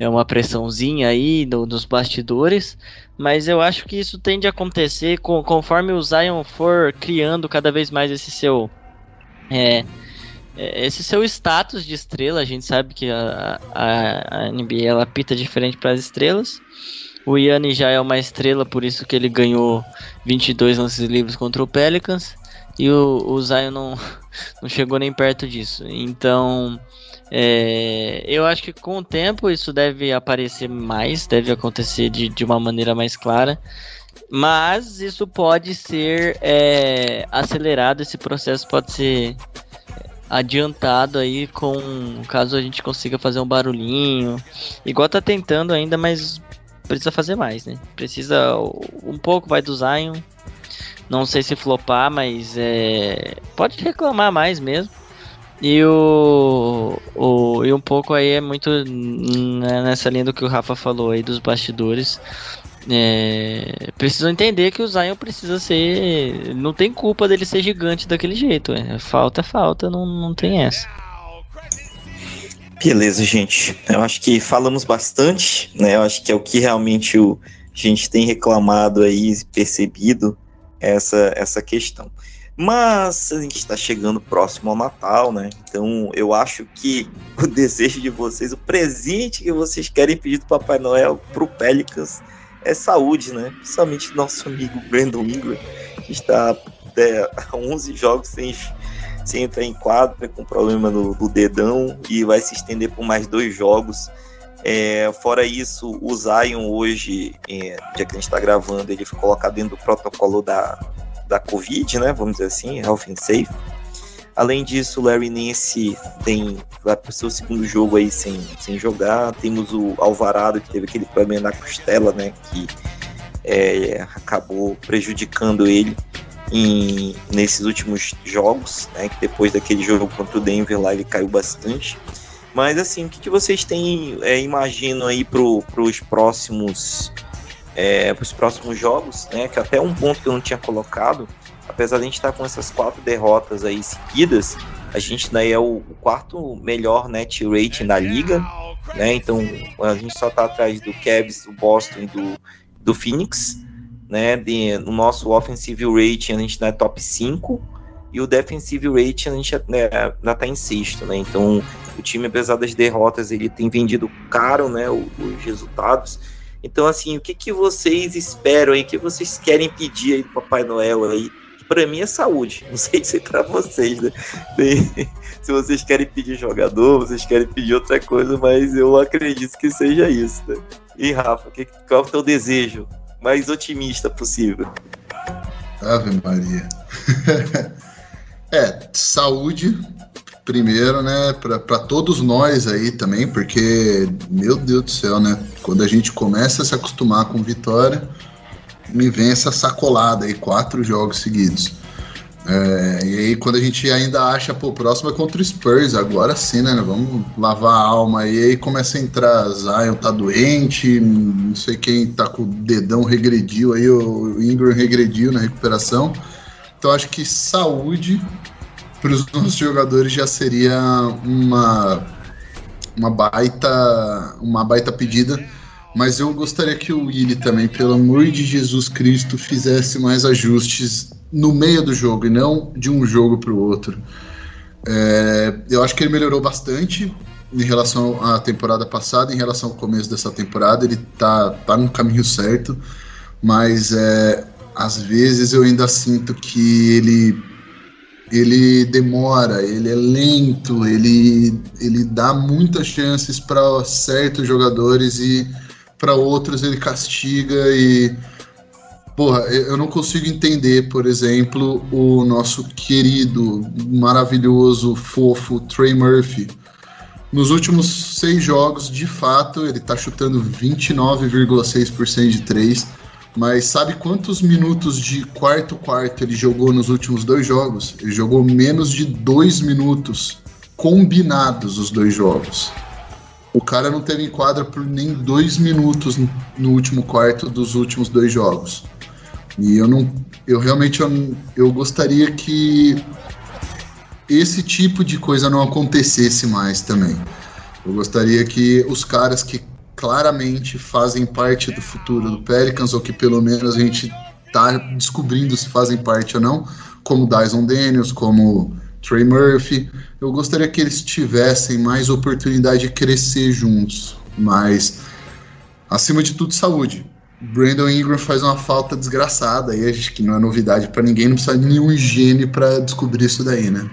é uma pressãozinha aí no, nos bastidores, mas eu acho que isso tende a acontecer com, conforme o Zion for criando cada vez mais esse seu. É, é, esse seu status de estrela, a gente sabe que a, a, a NBA ela pita diferente para as estrelas. O Yanni já é uma estrela, por isso que ele ganhou 22 lances livres contra o Pelicans. E o, o Zion não, não chegou nem perto disso. Então, é, eu acho que com o tempo isso deve aparecer mais, deve acontecer de, de uma maneira mais clara. Mas isso pode ser é, acelerado, esse processo pode ser adiantado aí com caso a gente consiga fazer um barulhinho. Igual tá tentando ainda, mas precisa fazer mais, né? Precisa um pouco vai do Zion. Não sei se flopar, mas é pode reclamar mais mesmo. E o, o e um pouco aí é muito né, nessa linha do que o Rafa falou aí dos bastidores é, precisam entender que o Zion precisa ser. Não tem culpa dele ser gigante daquele jeito. É. Falta falta, não, não tem essa. Beleza, gente. Eu acho que falamos bastante, né? Eu acho que é o que realmente o, a gente tem reclamado aí, percebido essa, essa questão. Mas a gente está chegando próximo ao Natal, né? Então eu acho que o desejo de vocês, o presente que vocês querem pedir do Papai Noel pro Pelicans é saúde, né? Principalmente nosso amigo Brandon Ingram, que está é, 11 jogos sem, sem entrar em quadro, né, com problema no, no, dedão, e vai se estender por mais dois jogos. É, fora isso, o Zion hoje, é, dia que a gente está gravando, ele foi colocado dentro do protocolo da, da Covid, né? Vamos dizer assim, Health and Safe. Além disso, o Larry Nance tem, vai para o seu segundo jogo aí sem, sem jogar. Temos o Alvarado, que teve aquele problema na costela, né? Que é, acabou prejudicando ele em, nesses últimos jogos, né? Que depois daquele jogo contra o Denver lá ele caiu bastante. Mas assim, o que, que vocês têm, é, imaginam aí para os próximos, é, pros próximos jogos, né? Que até um ponto que eu não tinha colocado apesar de a gente estar tá com essas quatro derrotas aí seguidas, a gente daí é o, quarto melhor net rating da liga, né? Então a gente só está atrás do Cavs, do Boston e do, do Phoenix, né? De, no nosso offensive rating a gente está top 5 e o defensive rating a gente né, ainda está em sexto, né? Então o time, apesar das derrotas, ele tem vendido caro, né? Os, os resultados. Então, assim, o que, que vocês esperam aí? O que vocês querem pedir aí do Papai Noel aí para mim é saúde. Não sei se é para vocês, né? se vocês querem pedir jogador, vocês querem pedir outra coisa, mas eu acredito que seja isso. Né? E Rafa, que, qual é o teu desejo mais otimista possível? Ave Maria. é, saúde primeiro, né, para todos nós aí também, porque, meu Deus do céu, né, quando a gente começa a se acostumar com vitória, me vem essa sacolada aí, quatro jogos seguidos. É, e aí, quando a gente ainda acha, pô, próximo é contra o Spurs, agora sim, né? Vamos lavar a alma. E aí começa a entrar, Zion tá doente, não sei quem tá com o dedão regrediu aí, o Ingram regrediu na recuperação. Então acho que saúde para os nossos jogadores já seria uma uma baita, uma baita pedida. Mas eu gostaria que o Willi também, pelo amor de Jesus Cristo, fizesse mais ajustes no meio do jogo e não de um jogo para o outro. É, eu acho que ele melhorou bastante em relação à temporada passada, em relação ao começo dessa temporada. Ele tá, tá no caminho certo, mas é, às vezes eu ainda sinto que ele ele demora, ele é lento, ele, ele dá muitas chances para certos jogadores e para outros ele castiga e porra, eu não consigo entender, por exemplo, o nosso querido, maravilhoso, fofo Trey Murphy. Nos últimos seis jogos, de fato, ele tá chutando 29,6% de três mas sabe quantos minutos de quarto quarto ele jogou nos últimos dois jogos? Ele jogou menos de dois minutos combinados os dois jogos. O cara não teve enquadra por nem dois minutos no último quarto dos últimos dois jogos. E eu não, eu realmente eu, eu gostaria que esse tipo de coisa não acontecesse mais também. Eu gostaria que os caras que claramente fazem parte do futuro do Pelicans, ou que pelo menos a gente está descobrindo se fazem parte ou não, como Dyson Daniels, como Trey Murphy. Eu gostaria que eles tivessem mais oportunidade de crescer juntos, mas acima de tudo, saúde. Brandon Ingram faz uma falta desgraçada aí, acho que não é novidade para ninguém, não precisa de nenhum gênio para descobrir isso daí, né?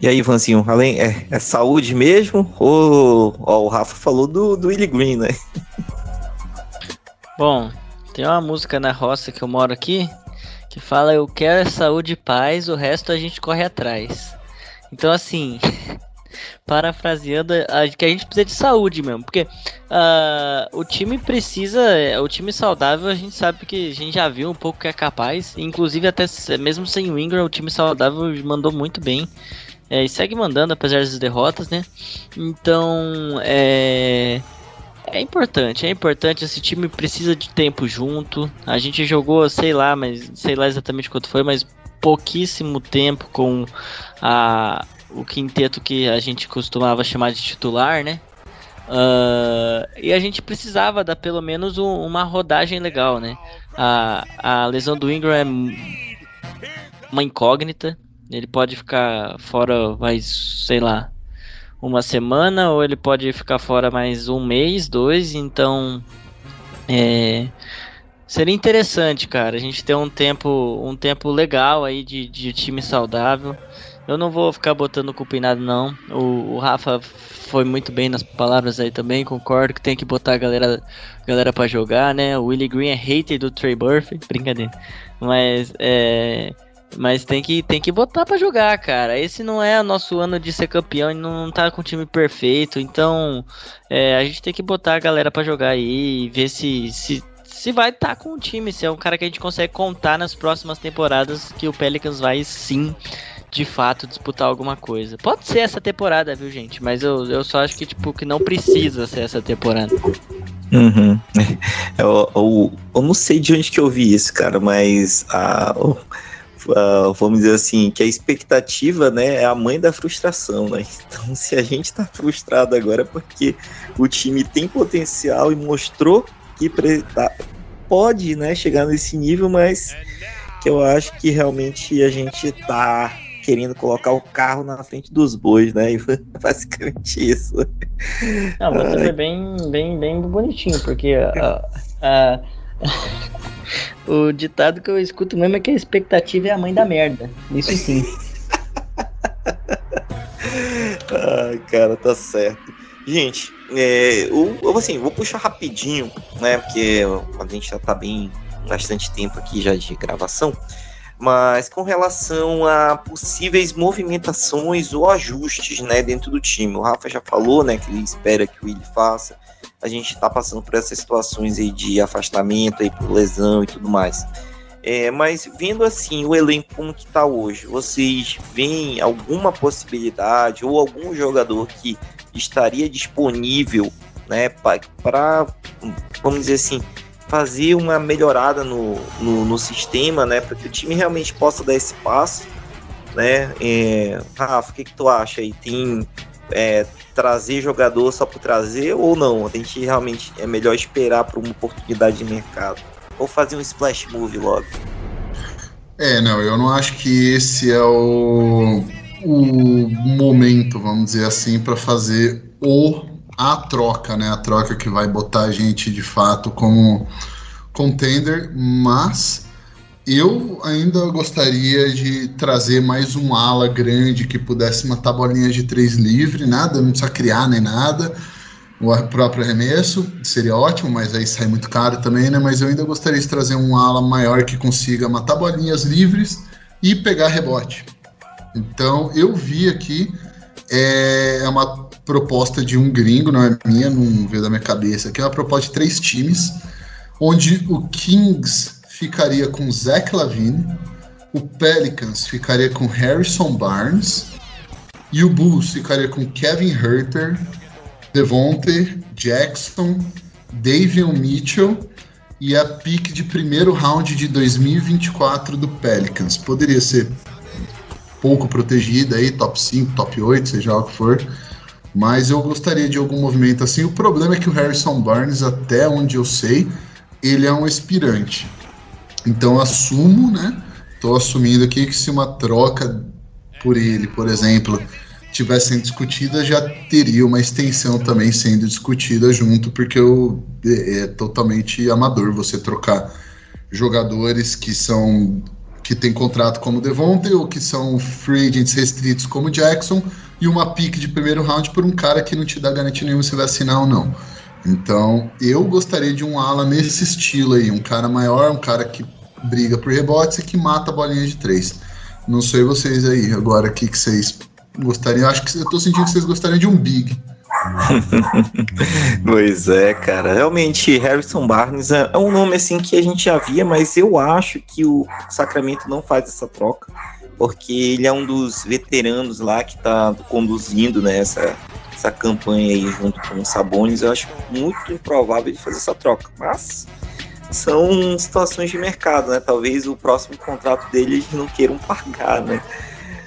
E aí, Ivanzinho, além, é, é saúde mesmo? Ou ó, o Rafa falou do, do Willie Green, né? Bom, tem uma música na roça que eu moro aqui que fala eu quero é saúde e paz, o resto a gente corre atrás. Então assim, parafraseando, a, que a gente precisa de saúde mesmo, porque uh, o time precisa, o time saudável a gente sabe que a gente já viu um pouco que é capaz, inclusive até mesmo sem o Ingram, o time saudável mandou muito bem. É, e segue mandando, apesar das derrotas, né? Então, é. É importante, é importante. Esse time precisa de tempo junto. A gente jogou, sei lá, mas sei lá exatamente quanto foi, mas pouquíssimo tempo com a, o quinteto que a gente costumava chamar de titular, né? Uh, e a gente precisava dar pelo menos um, uma rodagem legal, né? A, a lesão do Ingram é uma incógnita. Ele pode ficar fora mais, sei lá, uma semana, ou ele pode ficar fora mais um mês, dois, então é, seria interessante, cara, a gente ter um tempo, um tempo legal aí de, de time saudável. Eu não vou ficar botando culpa em nada, não. O, o, Rafa foi muito bem nas palavras aí também, concordo que tem que botar a galera, galera para jogar, né? O Willie Green é hater do Trey Murphy, brincadeira. Mas é, mas tem que, tem que botar para jogar, cara. Esse não é o nosso ano de ser campeão e não tá com o time perfeito. Então, é, a gente tem que botar a galera para jogar aí e ver se, se, se vai estar tá com o time. Se é um cara que a gente consegue contar nas próximas temporadas que o Pelicans vai sim, de fato, disputar alguma coisa. Pode ser essa temporada, viu, gente? Mas eu, eu só acho que, tipo, que não precisa ser essa temporada. Uhum. Eu, eu, eu, não sei de onde que eu vi isso, cara, mas a, uh, vamos dizer assim, que a expectativa, né, é a mãe da frustração, né? Então, se a gente está frustrado agora é porque o time tem potencial e mostrou que tá, pode, né, chegar nesse nível, mas que eu acho que realmente a gente tá querendo colocar o carro na frente dos bois, né? E basicamente isso. Não, você foi bem, bem, bem bonitinho, porque a, a, o ditado que eu escuto mesmo é que a expectativa é a mãe da merda. Isso sim. Ai, cara, tá certo. Gente, é, eu, assim, vou puxar rapidinho, né? Porque a gente já tá bem bastante tempo aqui já de gravação. Mas com relação a possíveis movimentações ou ajustes, né, dentro do time. O Rafa já falou, né, que ele espera que o Willi faça a gente está passando por essas situações aí de afastamento, aí por lesão e tudo mais. É, mas vendo assim o elenco como que está hoje, vocês veem alguma possibilidade ou algum jogador que estaria disponível, né, para vamos dizer assim, fazer uma melhorada no, no, no sistema, né, para que o time realmente possa dar esse passo, né? É, Rafa, o que, que tu acha aí? Tem é, trazer jogador só por trazer ou não? A gente realmente é melhor esperar por uma oportunidade de mercado ou fazer um splash move logo? É, não, eu não acho que esse é o, o momento, vamos dizer assim, para fazer o a troca, né? A troca que vai botar a gente de fato como contender, mas eu ainda gostaria de trazer mais um ala grande que pudesse matar bolinhas de três livre, nada, não precisa criar nem nada. O próprio arremesso seria ótimo, mas aí sai muito caro também, né? Mas eu ainda gostaria de trazer um ala maior que consiga matar bolinhas livres e pegar rebote. Então eu vi aqui é, é uma proposta de um gringo, não é minha, não veio da minha cabeça, que é uma proposta de três times, onde o Kings ficaria com Zach Lavine, o Pelicans ficaria com Harrison Barnes e o Bulls ficaria com Kevin Herter, Devonte, Jackson, Davion Mitchell e a pick de primeiro round de 2024 do Pelicans. Poderia ser pouco protegida aí, top 5, top 8, seja o que for. Mas eu gostaria de algum movimento assim. O problema é que o Harrison Barnes, até onde eu sei, ele é um expirante. Então assumo, né? Estou assumindo aqui que se uma troca por ele, por exemplo, tivesse sendo discutida, já teria uma extensão também sendo discutida junto, porque eu, é, é totalmente amador você trocar jogadores que são que tem contrato como Devontae ou que são free agents restritos como Jackson e uma pick de primeiro round por um cara que não te dá garantia nenhuma se vai assinar ou não. Então, eu gostaria de um ala nesse estilo aí, um cara maior, um cara que briga por rebotes e que mata a bolinha de três. Não sei vocês aí, agora o que, que vocês gostariam. Acho que eu tô sentindo que vocês gostariam de um big. pois é, cara. Realmente, Harrison Barnes é, é um nome assim que a gente já via, mas eu acho que o Sacramento não faz essa troca, porque ele é um dos veteranos lá que tá conduzindo né, essa, essa campanha aí junto com o Sabonis. Eu acho muito improvável de fazer essa troca, mas são situações de mercado, né? Talvez o próximo contrato dele eles não queiram pagar, né?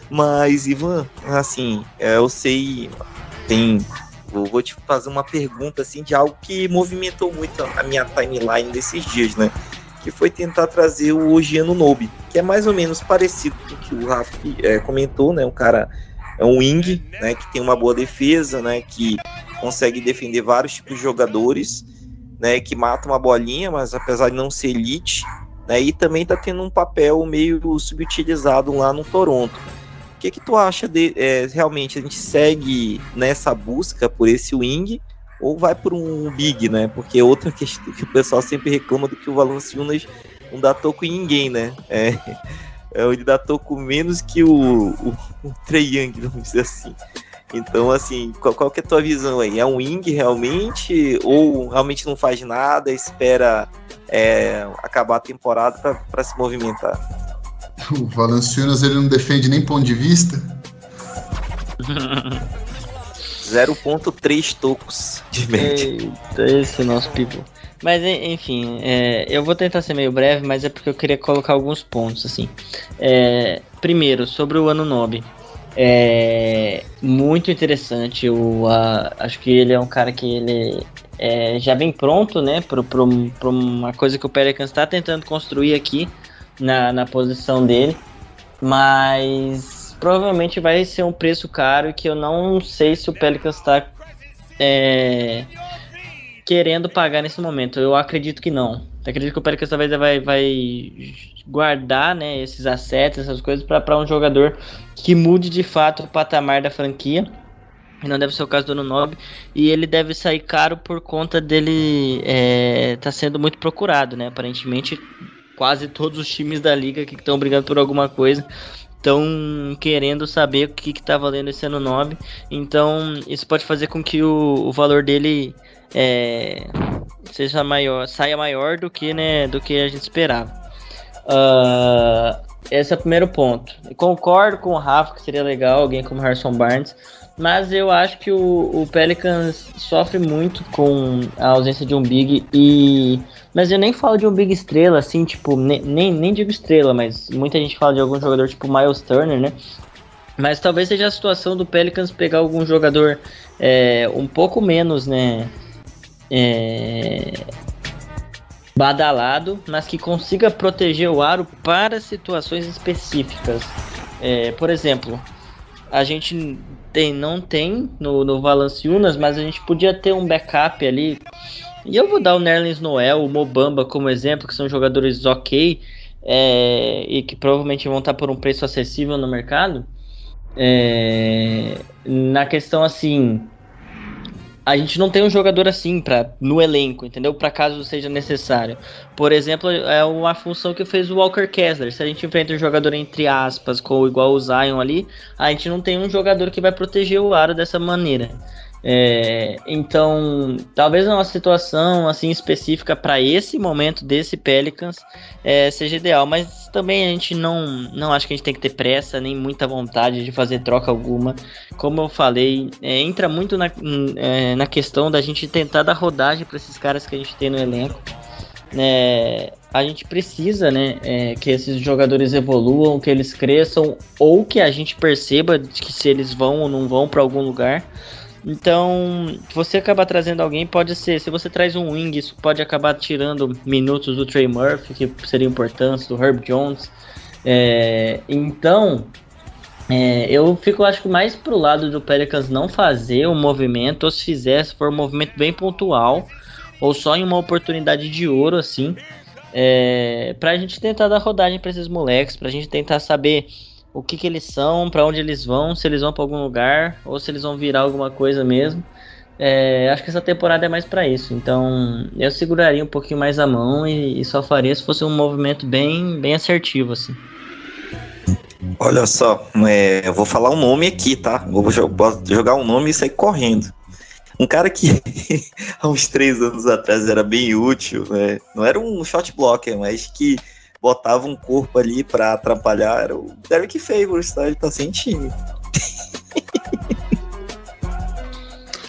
Mas, Ivan, assim, é, eu sei, tem. Vou te fazer uma pergunta assim de algo que movimentou muito a minha timeline desses dias, né? Que foi tentar trazer o Ogiano Nobe, que é mais ou menos parecido com o que o Rafa é, comentou, né? Um cara é um wing, né? Que tem uma boa defesa, né? Que consegue defender vários tipos de jogadores né, que mata uma bolinha, mas apesar de não ser elite, né, e também está tendo um papel meio subutilizado lá no Toronto. Que que tu acha de é, realmente a gente segue nessa busca por esse wing ou vai por um big, né? Porque é outra questão que o pessoal sempre reclama do que o Valanciunas não dá toco em ninguém, né? É, é ele dá toco menos que o, o, o Trey Young, vamos dizer assim. Então, assim, qual, qual que é a tua visão aí? É um wing realmente? Ou realmente não faz nada, espera é, acabar a temporada para se movimentar? O Valanciunas ele não defende nem ponto de vista? 0.3 tocos de média. Eita, esse é nosso people. Mas enfim, é, eu vou tentar ser meio breve, mas é porque eu queria colocar alguns pontos assim. É, primeiro, sobre o ano Nobe. É muito interessante. Eu uh, acho que ele é um cara que ele é, já vem pronto, né, para uma coisa que o Pelicans está tentando construir aqui na, na posição dele, mas provavelmente vai ser um preço caro que eu não sei se o Pelicans está é, querendo pagar nesse momento. Eu acredito que não. Eu acredito que o Pelicans talvez vai, vai guardar né, esses assets, essas coisas, para um jogador que mude de fato o patamar da franquia. Não deve ser o caso do Nunob. E ele deve sair caro por conta dele é, tá sendo muito procurado, né? Aparentemente, quase todos os times da liga que estão brigando por alguma coisa estão querendo saber o que está valendo esse ano 9. Então, isso pode fazer com que o, o valor dele é, seja maior, saia maior do que, né, do que a gente esperava. Uh, esse é o primeiro ponto. Eu concordo com o Rafa que seria legal alguém como Harrison Barnes, mas eu acho que o, o Pelicans sofre muito com a ausência de um big e mas eu nem falo de um big estrela assim, tipo, nem, nem, nem digo estrela, mas muita gente fala de algum jogador tipo Miles Turner, né? Mas talvez seja a situação do Pelicans pegar algum jogador é, um pouco menos, né? É, badalado, mas que consiga proteger o aro para situações específicas. É, por exemplo, a gente tem, não tem no, no Valanciunas, mas a gente podia ter um backup ali. E eu vou dar o Nerlens Noel, o Mobamba como exemplo, que são jogadores ok é, e que provavelmente vão estar por um preço acessível no mercado. É, na questão assim, a gente não tem um jogador assim para no elenco, entendeu? Para caso seja necessário. Por exemplo, é uma função que fez o Walker Kessler. Se a gente enfrenta um jogador entre aspas, com igual o Zion ali, a gente não tem um jogador que vai proteger o aro dessa maneira. É, então, talvez uma situação assim específica para esse momento desse Pelicans é, seja ideal, mas também a gente não, não acho que a gente tem que ter pressa nem muita vontade de fazer troca alguma. Como eu falei, é, entra muito na, é, na questão da gente tentar dar rodagem para esses caras que a gente tem no elenco. É, a gente precisa né, é, que esses jogadores evoluam, que eles cresçam, ou que a gente perceba que se eles vão ou não vão para algum lugar. Então, você acabar trazendo alguém, pode ser. Se você traz um wing, isso pode acabar tirando minutos do Trey Murphy, que seria importante, do Herb Jones. É, então, é, eu fico, acho que mais pro lado do Pelicans não fazer o movimento, ou se fizer, se for um movimento bem pontual, ou só em uma oportunidade de ouro, assim, é, pra gente tentar dar rodagem para esses moleques, pra gente tentar saber o que, que eles são, para onde eles vão, se eles vão para algum lugar ou se eles vão virar alguma coisa mesmo. É, acho que essa temporada é mais para isso. Então eu seguraria um pouquinho mais a mão e, e, só faria se fosse um movimento bem, bem assertivo assim. Olha só, é, eu vou falar um nome aqui, tá? Vou jogar um nome e sair correndo. Um cara que há uns três anos atrás era bem útil, né? Não era um shot blocker, mas que botava um corpo ali para atrapalhar era o Derek Favors, tá? Ele tá sem time.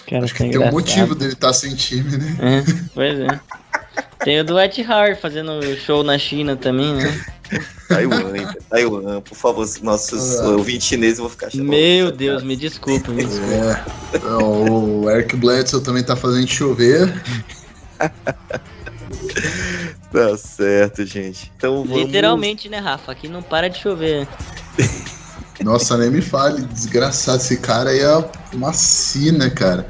Cara, Acho que tem um motivo dele estar tá sem time, né? É, pois é. Tem o Dwight Howard fazendo show na China também, né? Taiwan, Taiwan, por favor, nossos ah. ouvintes chineses vão ficar chamando. Meu Deus, me desculpa, me desculpa. É. o Eric Bledsoe também tá fazendo chover. Tá certo, gente. Então vamos... Literalmente, né, Rafa? Aqui não para de chover. Nossa, nem me fale, desgraçado. Esse cara aí é uma sina, cara.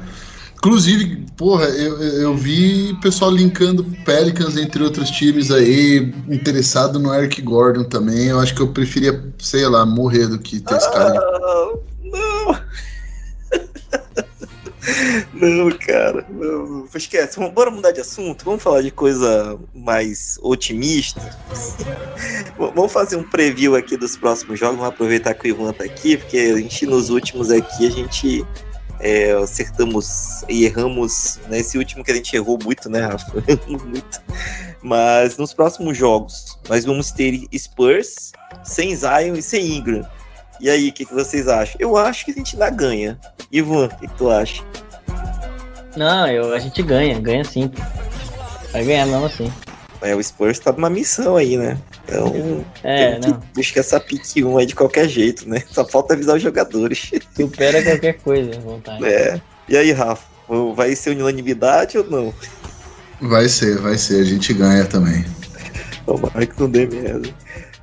Inclusive, porra, eu, eu vi pessoal linkando Pelicans entre outros times aí, interessado no Eric Gordon também. Eu acho que eu preferia, sei lá, morrer do que ter ah, esse cara. Ah, não! Não, cara, não. Esquece, bora mudar de assunto. Vamos falar de coisa mais otimista. vamos fazer um preview aqui dos próximos jogos. Vamos aproveitar que o Ivan tá aqui, porque a gente nos últimos aqui a gente é, acertamos e erramos. Nesse último que a gente errou muito, né, Rafa? muito. Mas nos próximos jogos, nós vamos ter Spurs sem Zion e sem Ingram. E aí, o que, que vocês acham? Eu acho que a gente dá ganha. Ivan, o que, que tu acha? Não, eu, a gente ganha, ganha sim. Vai ganhar mesmo assim. É, o Spurs tá numa missão aí, né? Então, é, tem que buscar essa pique 1 aí de qualquer jeito, né? Só falta avisar os jogadores. Supera qualquer coisa, vontade. É. E aí, Rafa, vai ser unanimidade ou não? Vai ser, vai ser. A gente ganha também. Tomara que não dê mesmo.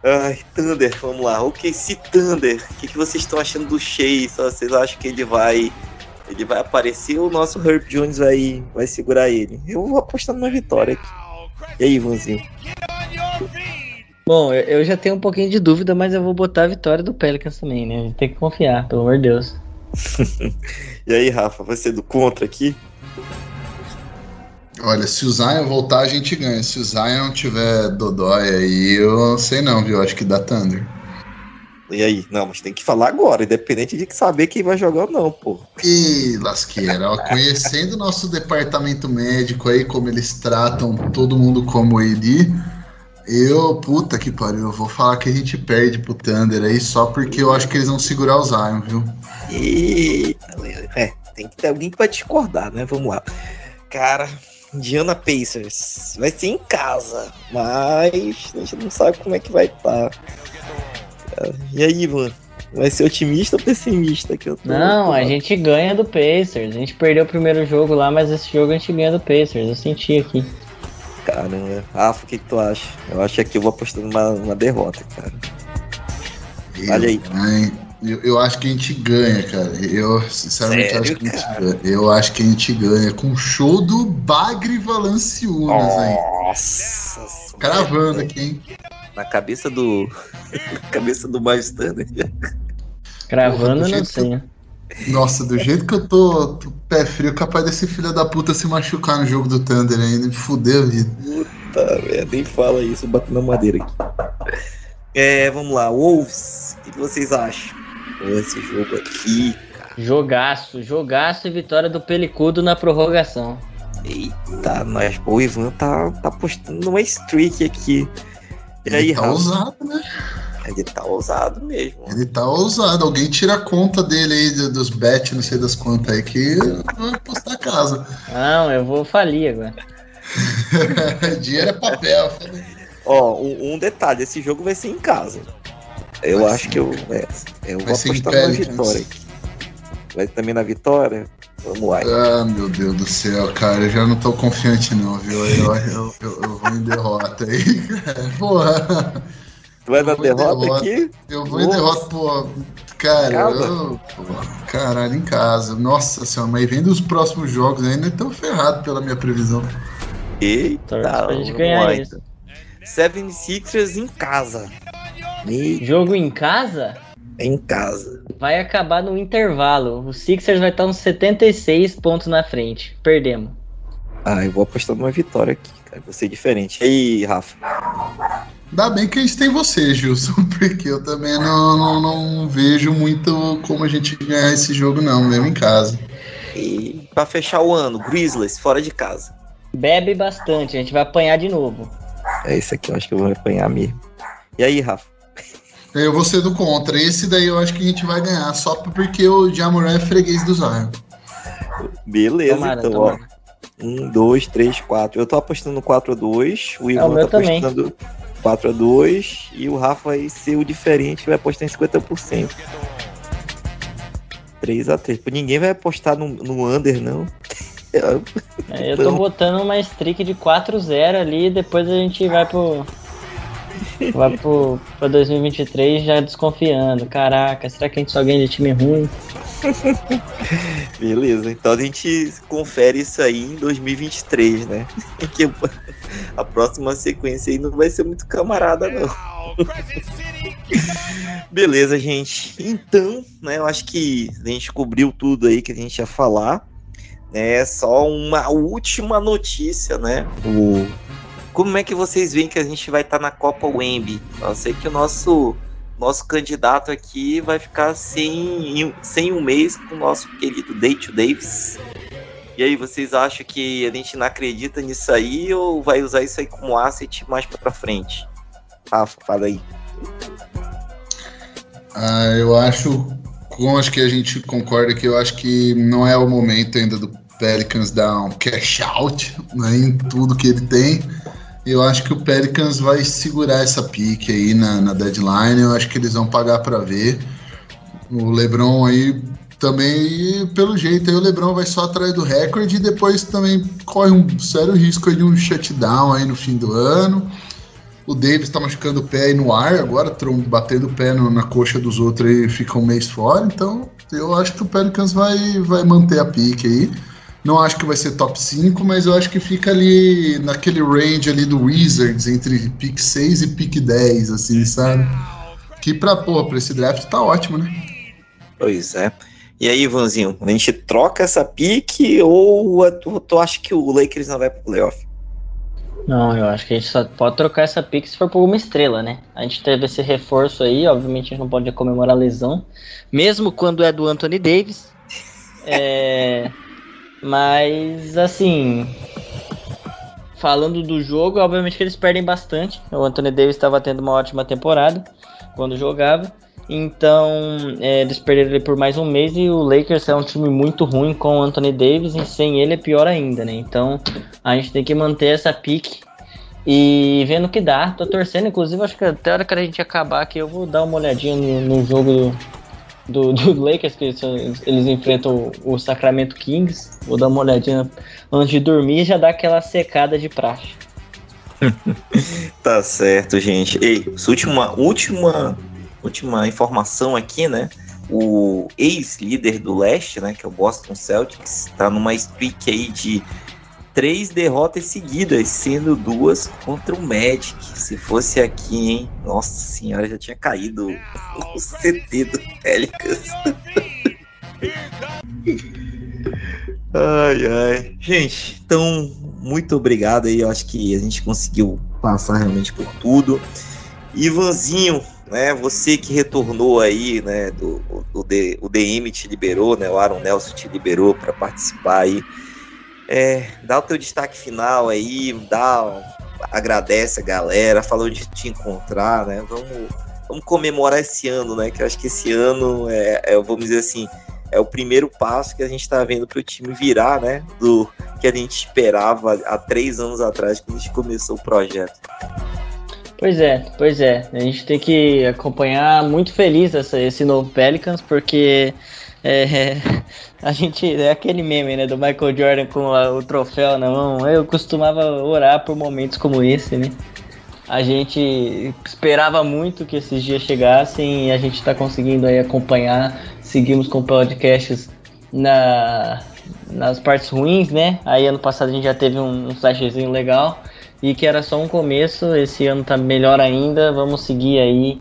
Ai, Thunder, vamos lá. O que se Thunder? O que, que vocês estão achando do Chase? Vocês acham que ele vai ele vai aparecer o nosso Herb Jones vai, vai segurar ele? Eu vou apostar numa vitória aqui. E aí, Ivanzinho? Bom, eu já tenho um pouquinho de dúvida, mas eu vou botar a vitória do Pelicans também, né? A gente tem que confiar, pelo amor de Deus. e aí, Rafa, vai ser do contra aqui? Olha, se o Zion voltar, a gente ganha. Se o Zion tiver Dodói aí, eu sei não, viu? Acho que dá Thunder. E aí? Não, mas tem que falar agora, independente de saber quem vai jogar ou não, pô. Ih, lasqueira. Conhecendo o nosso departamento médico aí, como eles tratam todo mundo como ele, eu, puta que pariu, eu vou falar que a gente perde pro Thunder aí só porque eu acho que eles vão segurar o Zion, viu? Eita, é, tem que ter alguém pra discordar, né? Vamos lá. Cara, Indiana Pacers vai ser em casa, mas a gente não sabe como é que vai estar. Tá. E aí, Ivan? Vai ser otimista ou pessimista que eu tô? Não, a gente ganha do Pacers. A gente perdeu o primeiro jogo lá, mas esse jogo a gente ganha do Pacers. Eu senti aqui. Caramba. Rafa, o que, que tu acha? Eu acho que aqui eu vou apostando numa, numa derrota, cara. Eu, Olha aí. ai, Eu, eu acho que a gente ganha, cara. Eu, sinceramente, Sério, acho que a gente cara? ganha. Eu acho que a gente ganha com o show do Bagre Valanciunas, hein? Nossa. Cravando aqui, hein? Na cabeça do. na cabeça do Turner. Cravando, do não sei. Nossa, do jeito que eu tô, tô pé frio, capaz desse filho da puta se machucar no jogo do Thunder ainda, me fuder a vida. Tá, velho, nem fala isso, bato na madeira aqui. É, vamos lá, Wolves, o que vocês acham? Esse jogo aqui, Jogaço, jogaço e vitória do Pelicudo na prorrogação. eita, nós, o Ivan tá, tá postando uma streak aqui. E aí, Ele tá Rafa? ousado, né? Ele tá ousado mesmo. Ele tá ousado. Alguém tira a conta dele aí, do- dos bet, não sei das quantas aí, que vai postar a casa. Não, eu vou falir agora. Dinheiro é papel. Ó, um, um detalhe, esse jogo vai ser em casa. Eu Vai acho ser. que eu, é, eu Vai vou apostar na Pelicans. vitória aqui. Vai também na vitória? Vamos lá. Ah, meu Deus do céu, cara, eu já não tô confiante não, viu? Eu, eu, eu, eu vou em derrota aí, cara. Porra, Tu vai na derrota derrota. aqui? eu vou em derrota, pô. Cara, eu, pô, caralho, em casa. Nossa senhora, mas vendo os próximos jogos ainda estão ferrado pela minha previsão. Eita, Torce pra gente ganhar lá, isso. então. 76ers em casa. Eita, Jogo em casa em casa. vai acabar no intervalo. O Sixers vai estar uns 76 pontos na frente. Perdemos. Ah, eu vou apostar numa vitória aqui, cara. Vou ser diferente. E aí, Rafa? Ainda bem que a gente tem você, Gilson, porque eu também não, não, não vejo muito como a gente ganhar esse jogo, não, mesmo em casa. E pra fechar o ano, Grizzlies, fora de casa. Bebe bastante, a gente vai apanhar de novo. É esse aqui, eu acho que eu vou apanhar mesmo. E aí, Rafa? Eu vou ser do contra. Esse daí eu acho que a gente vai ganhar, só porque o Jamoran é freguês do Zion. Beleza, Tomara, então, tomara. ó. Um, dois, três, quatro. Eu tô apostando 4x2. O Ivan É, tá também. apostando 4x2. E o Rafa vai ser o diferente, vai apostar em 50%. 3x3. Pô, Ninguém vai apostar no, no under, não. É, Eu tô botando uma streak de 4-0 ali, depois a gente vai pro. Vai pro, pra 2023 já desconfiando. Caraca, será que a gente só ganha de time ruim? Beleza, então a gente confere isso aí em 2023, né? Que a próxima sequência aí não vai ser muito camarada, não. Beleza, gente. Então, né, eu acho que a gente cobriu tudo aí que a gente ia falar. É só uma última notícia, né? O... Como é que vocês veem que a gente vai estar na Copa Wemby? Eu sei que o nosso nosso candidato aqui vai ficar sem, sem um mês com o nosso querido Date Davis. E aí, vocês acham que a gente não acredita nisso aí ou vai usar isso aí como asset mais pra frente? Rafa, fala aí. Ah, eu acho, com acho que a gente concorda que eu acho que não é o momento ainda do Pelicans dar um cash out né, em tudo que ele tem. Eu acho que o Pelicans vai segurar essa pique aí na, na deadline. Eu acho que eles vão pagar para ver. O LeBron aí também, pelo jeito, aí o LeBron vai só atrás do recorde e depois também corre um sério risco de um shutdown aí no fim do ano. O Davis tá machucando o pé aí no ar agora, batendo o pé no- na coxa dos outros aí fica um mês fora. Então eu acho que o Pelicans vai, vai manter a pique aí. Não acho que vai ser top 5, mas eu acho que fica ali naquele range ali do Wizards, entre pick 6 e pick 10, assim, sabe? Que pra, porra, pra esse draft tá ótimo, né? Pois é. E aí, Ivanzinho, a gente troca essa pique ou a- tu, tu acha que o Lakers não vai pro playoff? Não, eu acho que a gente só pode trocar essa pick se for por uma estrela, né? A gente teve esse reforço aí, obviamente a gente não pode comemorar a lesão, mesmo quando é do Anthony Davis. É, mas, assim, falando do jogo, obviamente que eles perdem bastante. O Anthony Davis estava tendo uma ótima temporada quando jogava. Então, é, eles perderam ele por mais um mês e o Lakers é um time muito ruim com o Anthony Davis e sem ele é pior ainda, né? Então, a gente tem que manter essa pique e vendo que dá. Tô torcendo, inclusive, acho que até a hora que a gente acabar aqui eu vou dar uma olhadinha no, no jogo do, do, Lakers, que eles, eles enfrentam o, Sacramento Kings. Vou dar uma olhadinha antes de dormir já dá aquela secada de praxe. tá certo, gente. Ei, última, última, última informação aqui, né? O ex-líder do leste, né, que é o Boston Celtics, tá numa streak aí de três derrotas seguidas, sendo duas contra o Magic. Se fosse aqui, hein? Nossa senhora, já tinha caído o CT do Pelicans. ai, ai. Gente, então, muito obrigado aí. Eu acho que a gente conseguiu passar realmente por tudo. Ivanzinho, né? Você que retornou aí, né? Do, o, o DM te liberou, né? O Aaron Nelson te liberou para participar aí é, dá o teu destaque final aí, dá, agradece a galera, falou de te encontrar, né? Vamos, vamos comemorar esse ano, né? Que eu acho que esse ano é, é vamos dizer assim, é o primeiro passo que a gente está vendo para o time virar, né? Do que a gente esperava há três anos atrás, quando a gente começou o projeto. Pois é, pois é. A gente tem que acompanhar muito feliz essa, esse novo Pelicans, porque é, a gente é aquele meme, né, do Michael Jordan com a, o troféu na mão. Eu costumava orar por momentos como esse, né? A gente esperava muito que esses dias chegassem e a gente está conseguindo aí acompanhar. Seguimos com podcasts na, nas partes ruins, né? Aí ano passado a gente já teve um, um flashzinho legal e que era só um começo. Esse ano tá melhor ainda. Vamos seguir aí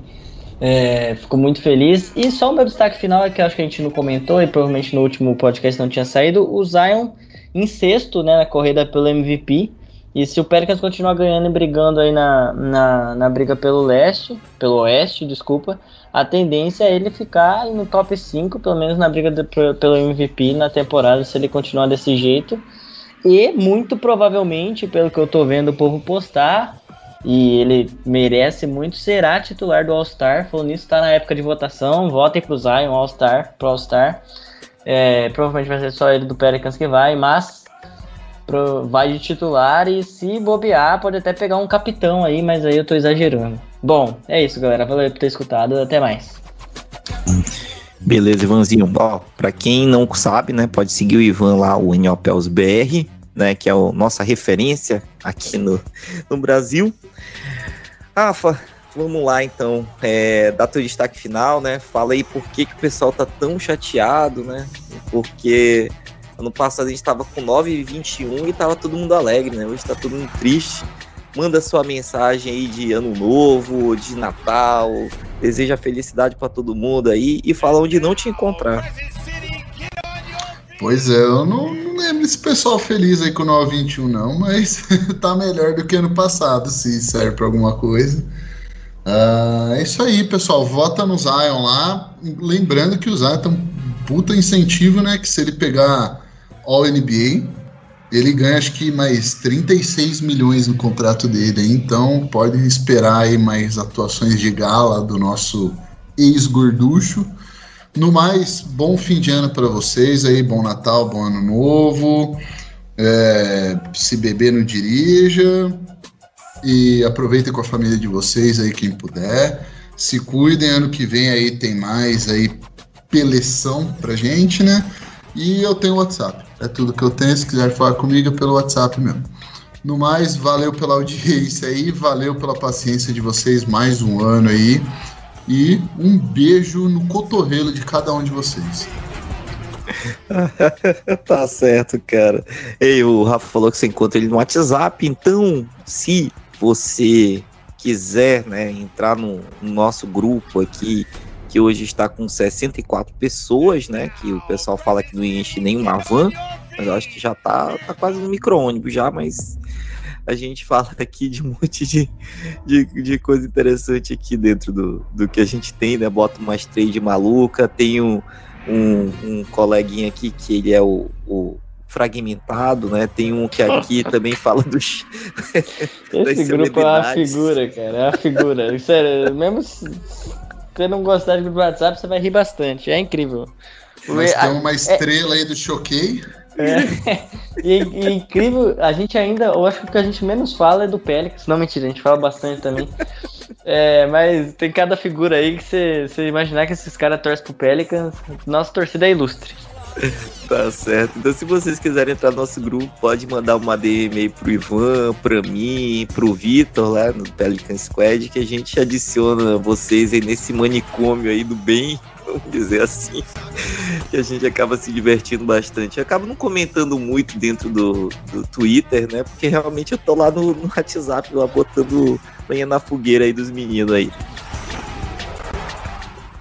é, fico muito feliz. E só o meu destaque final é que acho que a gente não comentou, e provavelmente no último podcast não tinha saído, o Zion em sexto, né, na corrida pelo MVP. E se o Pelicans continuar ganhando e brigando aí na, na, na briga pelo leste, pelo oeste, desculpa, a tendência é ele ficar no top 5, pelo menos na briga de, pelo MVP na temporada, se ele continuar desse jeito. E muito provavelmente, pelo que eu tô vendo o povo postar, e ele merece muito, será titular do All-Star. Falando nisso, está na época de votação. Votem pro Zion All-Star, pro All-Star. É, provavelmente vai ser só ele do Pelicans que vai, mas pro, vai de titular e se bobear, pode até pegar um capitão aí, mas aí eu tô exagerando. Bom, é isso, galera. Valeu por ter escutado. Até mais. Beleza, Ivanzinho. Ó, pra quem não sabe, né, pode seguir o Ivan lá, o Nopels BR né, que é a nossa referência aqui no, no Brasil. Rafa, vamos lá então, é, dá teu destaque final, né? Fala aí por que, que o pessoal tá tão chateado, né? Porque ano passado a gente tava com 9,21 e tava todo mundo alegre, né? Hoje tá todo mundo triste. Manda sua mensagem aí de ano novo, de Natal, deseja felicidade para todo mundo aí e fala onde não te encontrar. Pois é, eu não, não lembro esse pessoal feliz aí com o 921, não, mas tá melhor do que ano passado, se serve para alguma coisa. Uh, é isso aí, pessoal. Vota no Zion lá. Lembrando que o Zion tem um puta incentivo, né? Que se ele pegar All NBA, ele ganha acho que mais 36 milhões no contrato dele. Então podem esperar aí mais atuações de gala do nosso ex-gorducho. No mais, bom fim de ano para vocês aí, bom Natal, bom Ano Novo. É, se beber, não dirija. E aproveitem com a família de vocês aí, quem puder. Se cuidem, ano que vem aí tem mais aí peleção pra gente, né? E eu tenho WhatsApp. É tudo que eu tenho. Se quiser falar comigo é pelo WhatsApp mesmo. No mais, valeu pela audiência aí, valeu pela paciência de vocês mais um ano aí. E um beijo no cotovelo de cada um de vocês. tá certo, cara. Ei, o Rafa falou que você encontra ele no WhatsApp, então se você quiser né, entrar no, no nosso grupo aqui, que hoje está com 64 pessoas, né? Que o pessoal fala que não enche nenhuma van, mas eu acho que já tá, tá quase no micro-ônibus já, mas a gente fala aqui de um monte de, de, de, coisa interessante aqui dentro do, do que a gente tem, né? Bota umas trade maluca, tem um, um, um coleguinha aqui que ele é o, o fragmentado, né? Tem um que aqui também fala dos. Esse grupo é uma figura, cara. É uma figura. Sério, mesmo se você não gostar de grupo do WhatsApp, você vai rir bastante. É incrível. Mas tem uma estrela é... aí do Choquei. É. E, e, incrível, a gente ainda, eu acho que o que a gente menos fala é do Pelicans. Não, mentira, a gente fala bastante também. É, mas tem cada figura aí que você, você imaginar que esses caras torcem pro Pelicans, nossa torcida é ilustre. Tá certo. Então, se vocês quiserem entrar no nosso grupo, pode mandar uma DM aí pro Ivan, pra mim, pro Vitor lá no Pelican Squad, que a gente adiciona vocês aí nesse manicômio aí do bem, vamos dizer assim. Que a gente acaba se divertindo bastante. Eu acabo não comentando muito dentro do, do Twitter, né? Porque realmente eu tô lá no, no WhatsApp, lá botando lenha na fogueira aí dos meninos aí.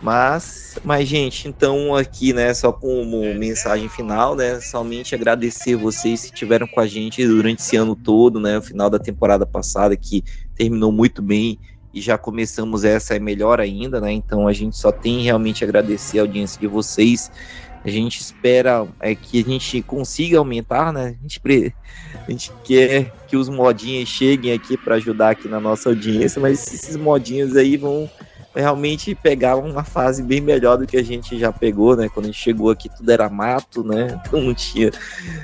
Mas, mas gente, então aqui, né, só como mensagem final, né, somente agradecer vocês que estiveram com a gente durante esse ano todo, né, o final da temporada passada que terminou muito bem e já começamos essa é melhor ainda, né? Então a gente só tem realmente agradecer a audiência de vocês. A gente espera é, que a gente consiga aumentar, né? A gente, pre... a gente quer que os modinhos cheguem aqui para ajudar aqui na nossa audiência, mas esses modinhos aí vão realmente pegar uma fase bem melhor do que a gente já pegou, né? Quando a gente chegou aqui tudo era mato, né? Então não tinha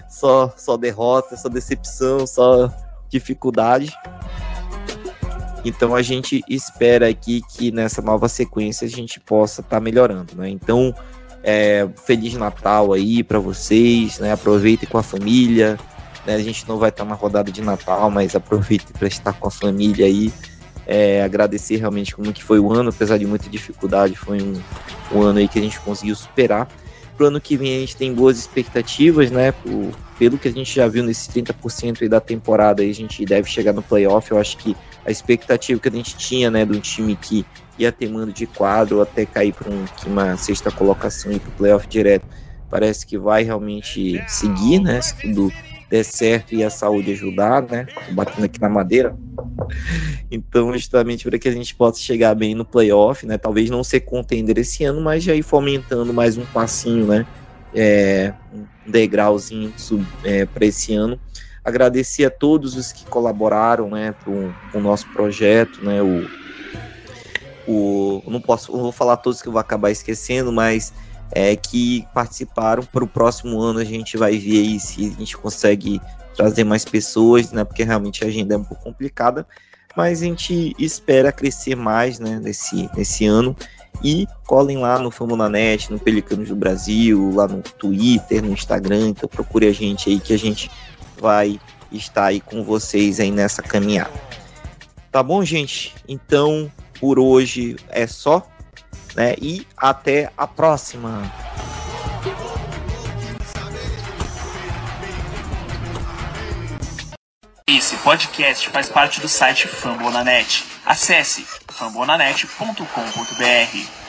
só, só derrota, só decepção, só dificuldade. Então a gente espera aqui que nessa nova sequência a gente possa estar tá melhorando, né? Então, é, feliz Natal aí para vocês, né? Aproveitem com a família. Né? A gente não vai estar tá na rodada de Natal, mas aproveitem para estar com a família aí é, agradecer realmente como que foi o ano, apesar de muita dificuldade, foi um, um ano aí que a gente conseguiu superar. Pro ano que vem a gente tem boas expectativas, né? Por, pelo que a gente já viu nesse 30% aí da temporada, a gente deve chegar no playoff. Eu acho que a expectativa que a gente tinha, né, um time que ia ter mando de quadro até cair para um, uma sexta colocação e para o playoff direto, parece que vai realmente seguir, né? Se tudo der certo e a saúde ajudar, né? Batendo aqui na madeira. Então, justamente para que a gente possa chegar bem no playoff, né? Talvez não ser contender esse ano, mas já ir fomentando mais um passinho, né? É, um degrauzinho é, para esse ano. Agradecer a todos os que colaboraram, né, com o nosso projeto, né? O, o, não posso, não vou falar todos que eu vou acabar esquecendo, mas é, que participaram. Para o próximo ano a gente vai ver aí se a gente consegue trazer mais pessoas, né? Porque realmente a agenda é um pouco complicada, mas a gente espera crescer mais, né? Nesse, nesse ano e colhem lá no Famonanet, no Pelicanos do Brasil, lá no Twitter, no Instagram, então procure a gente aí que a gente vai estar aí com vocês aí nessa caminhada. Tá bom, gente? Então, por hoje é só né? E até a próxima. Esse podcast faz parte do site Fambonanet. Acesse fambonanet.com.br.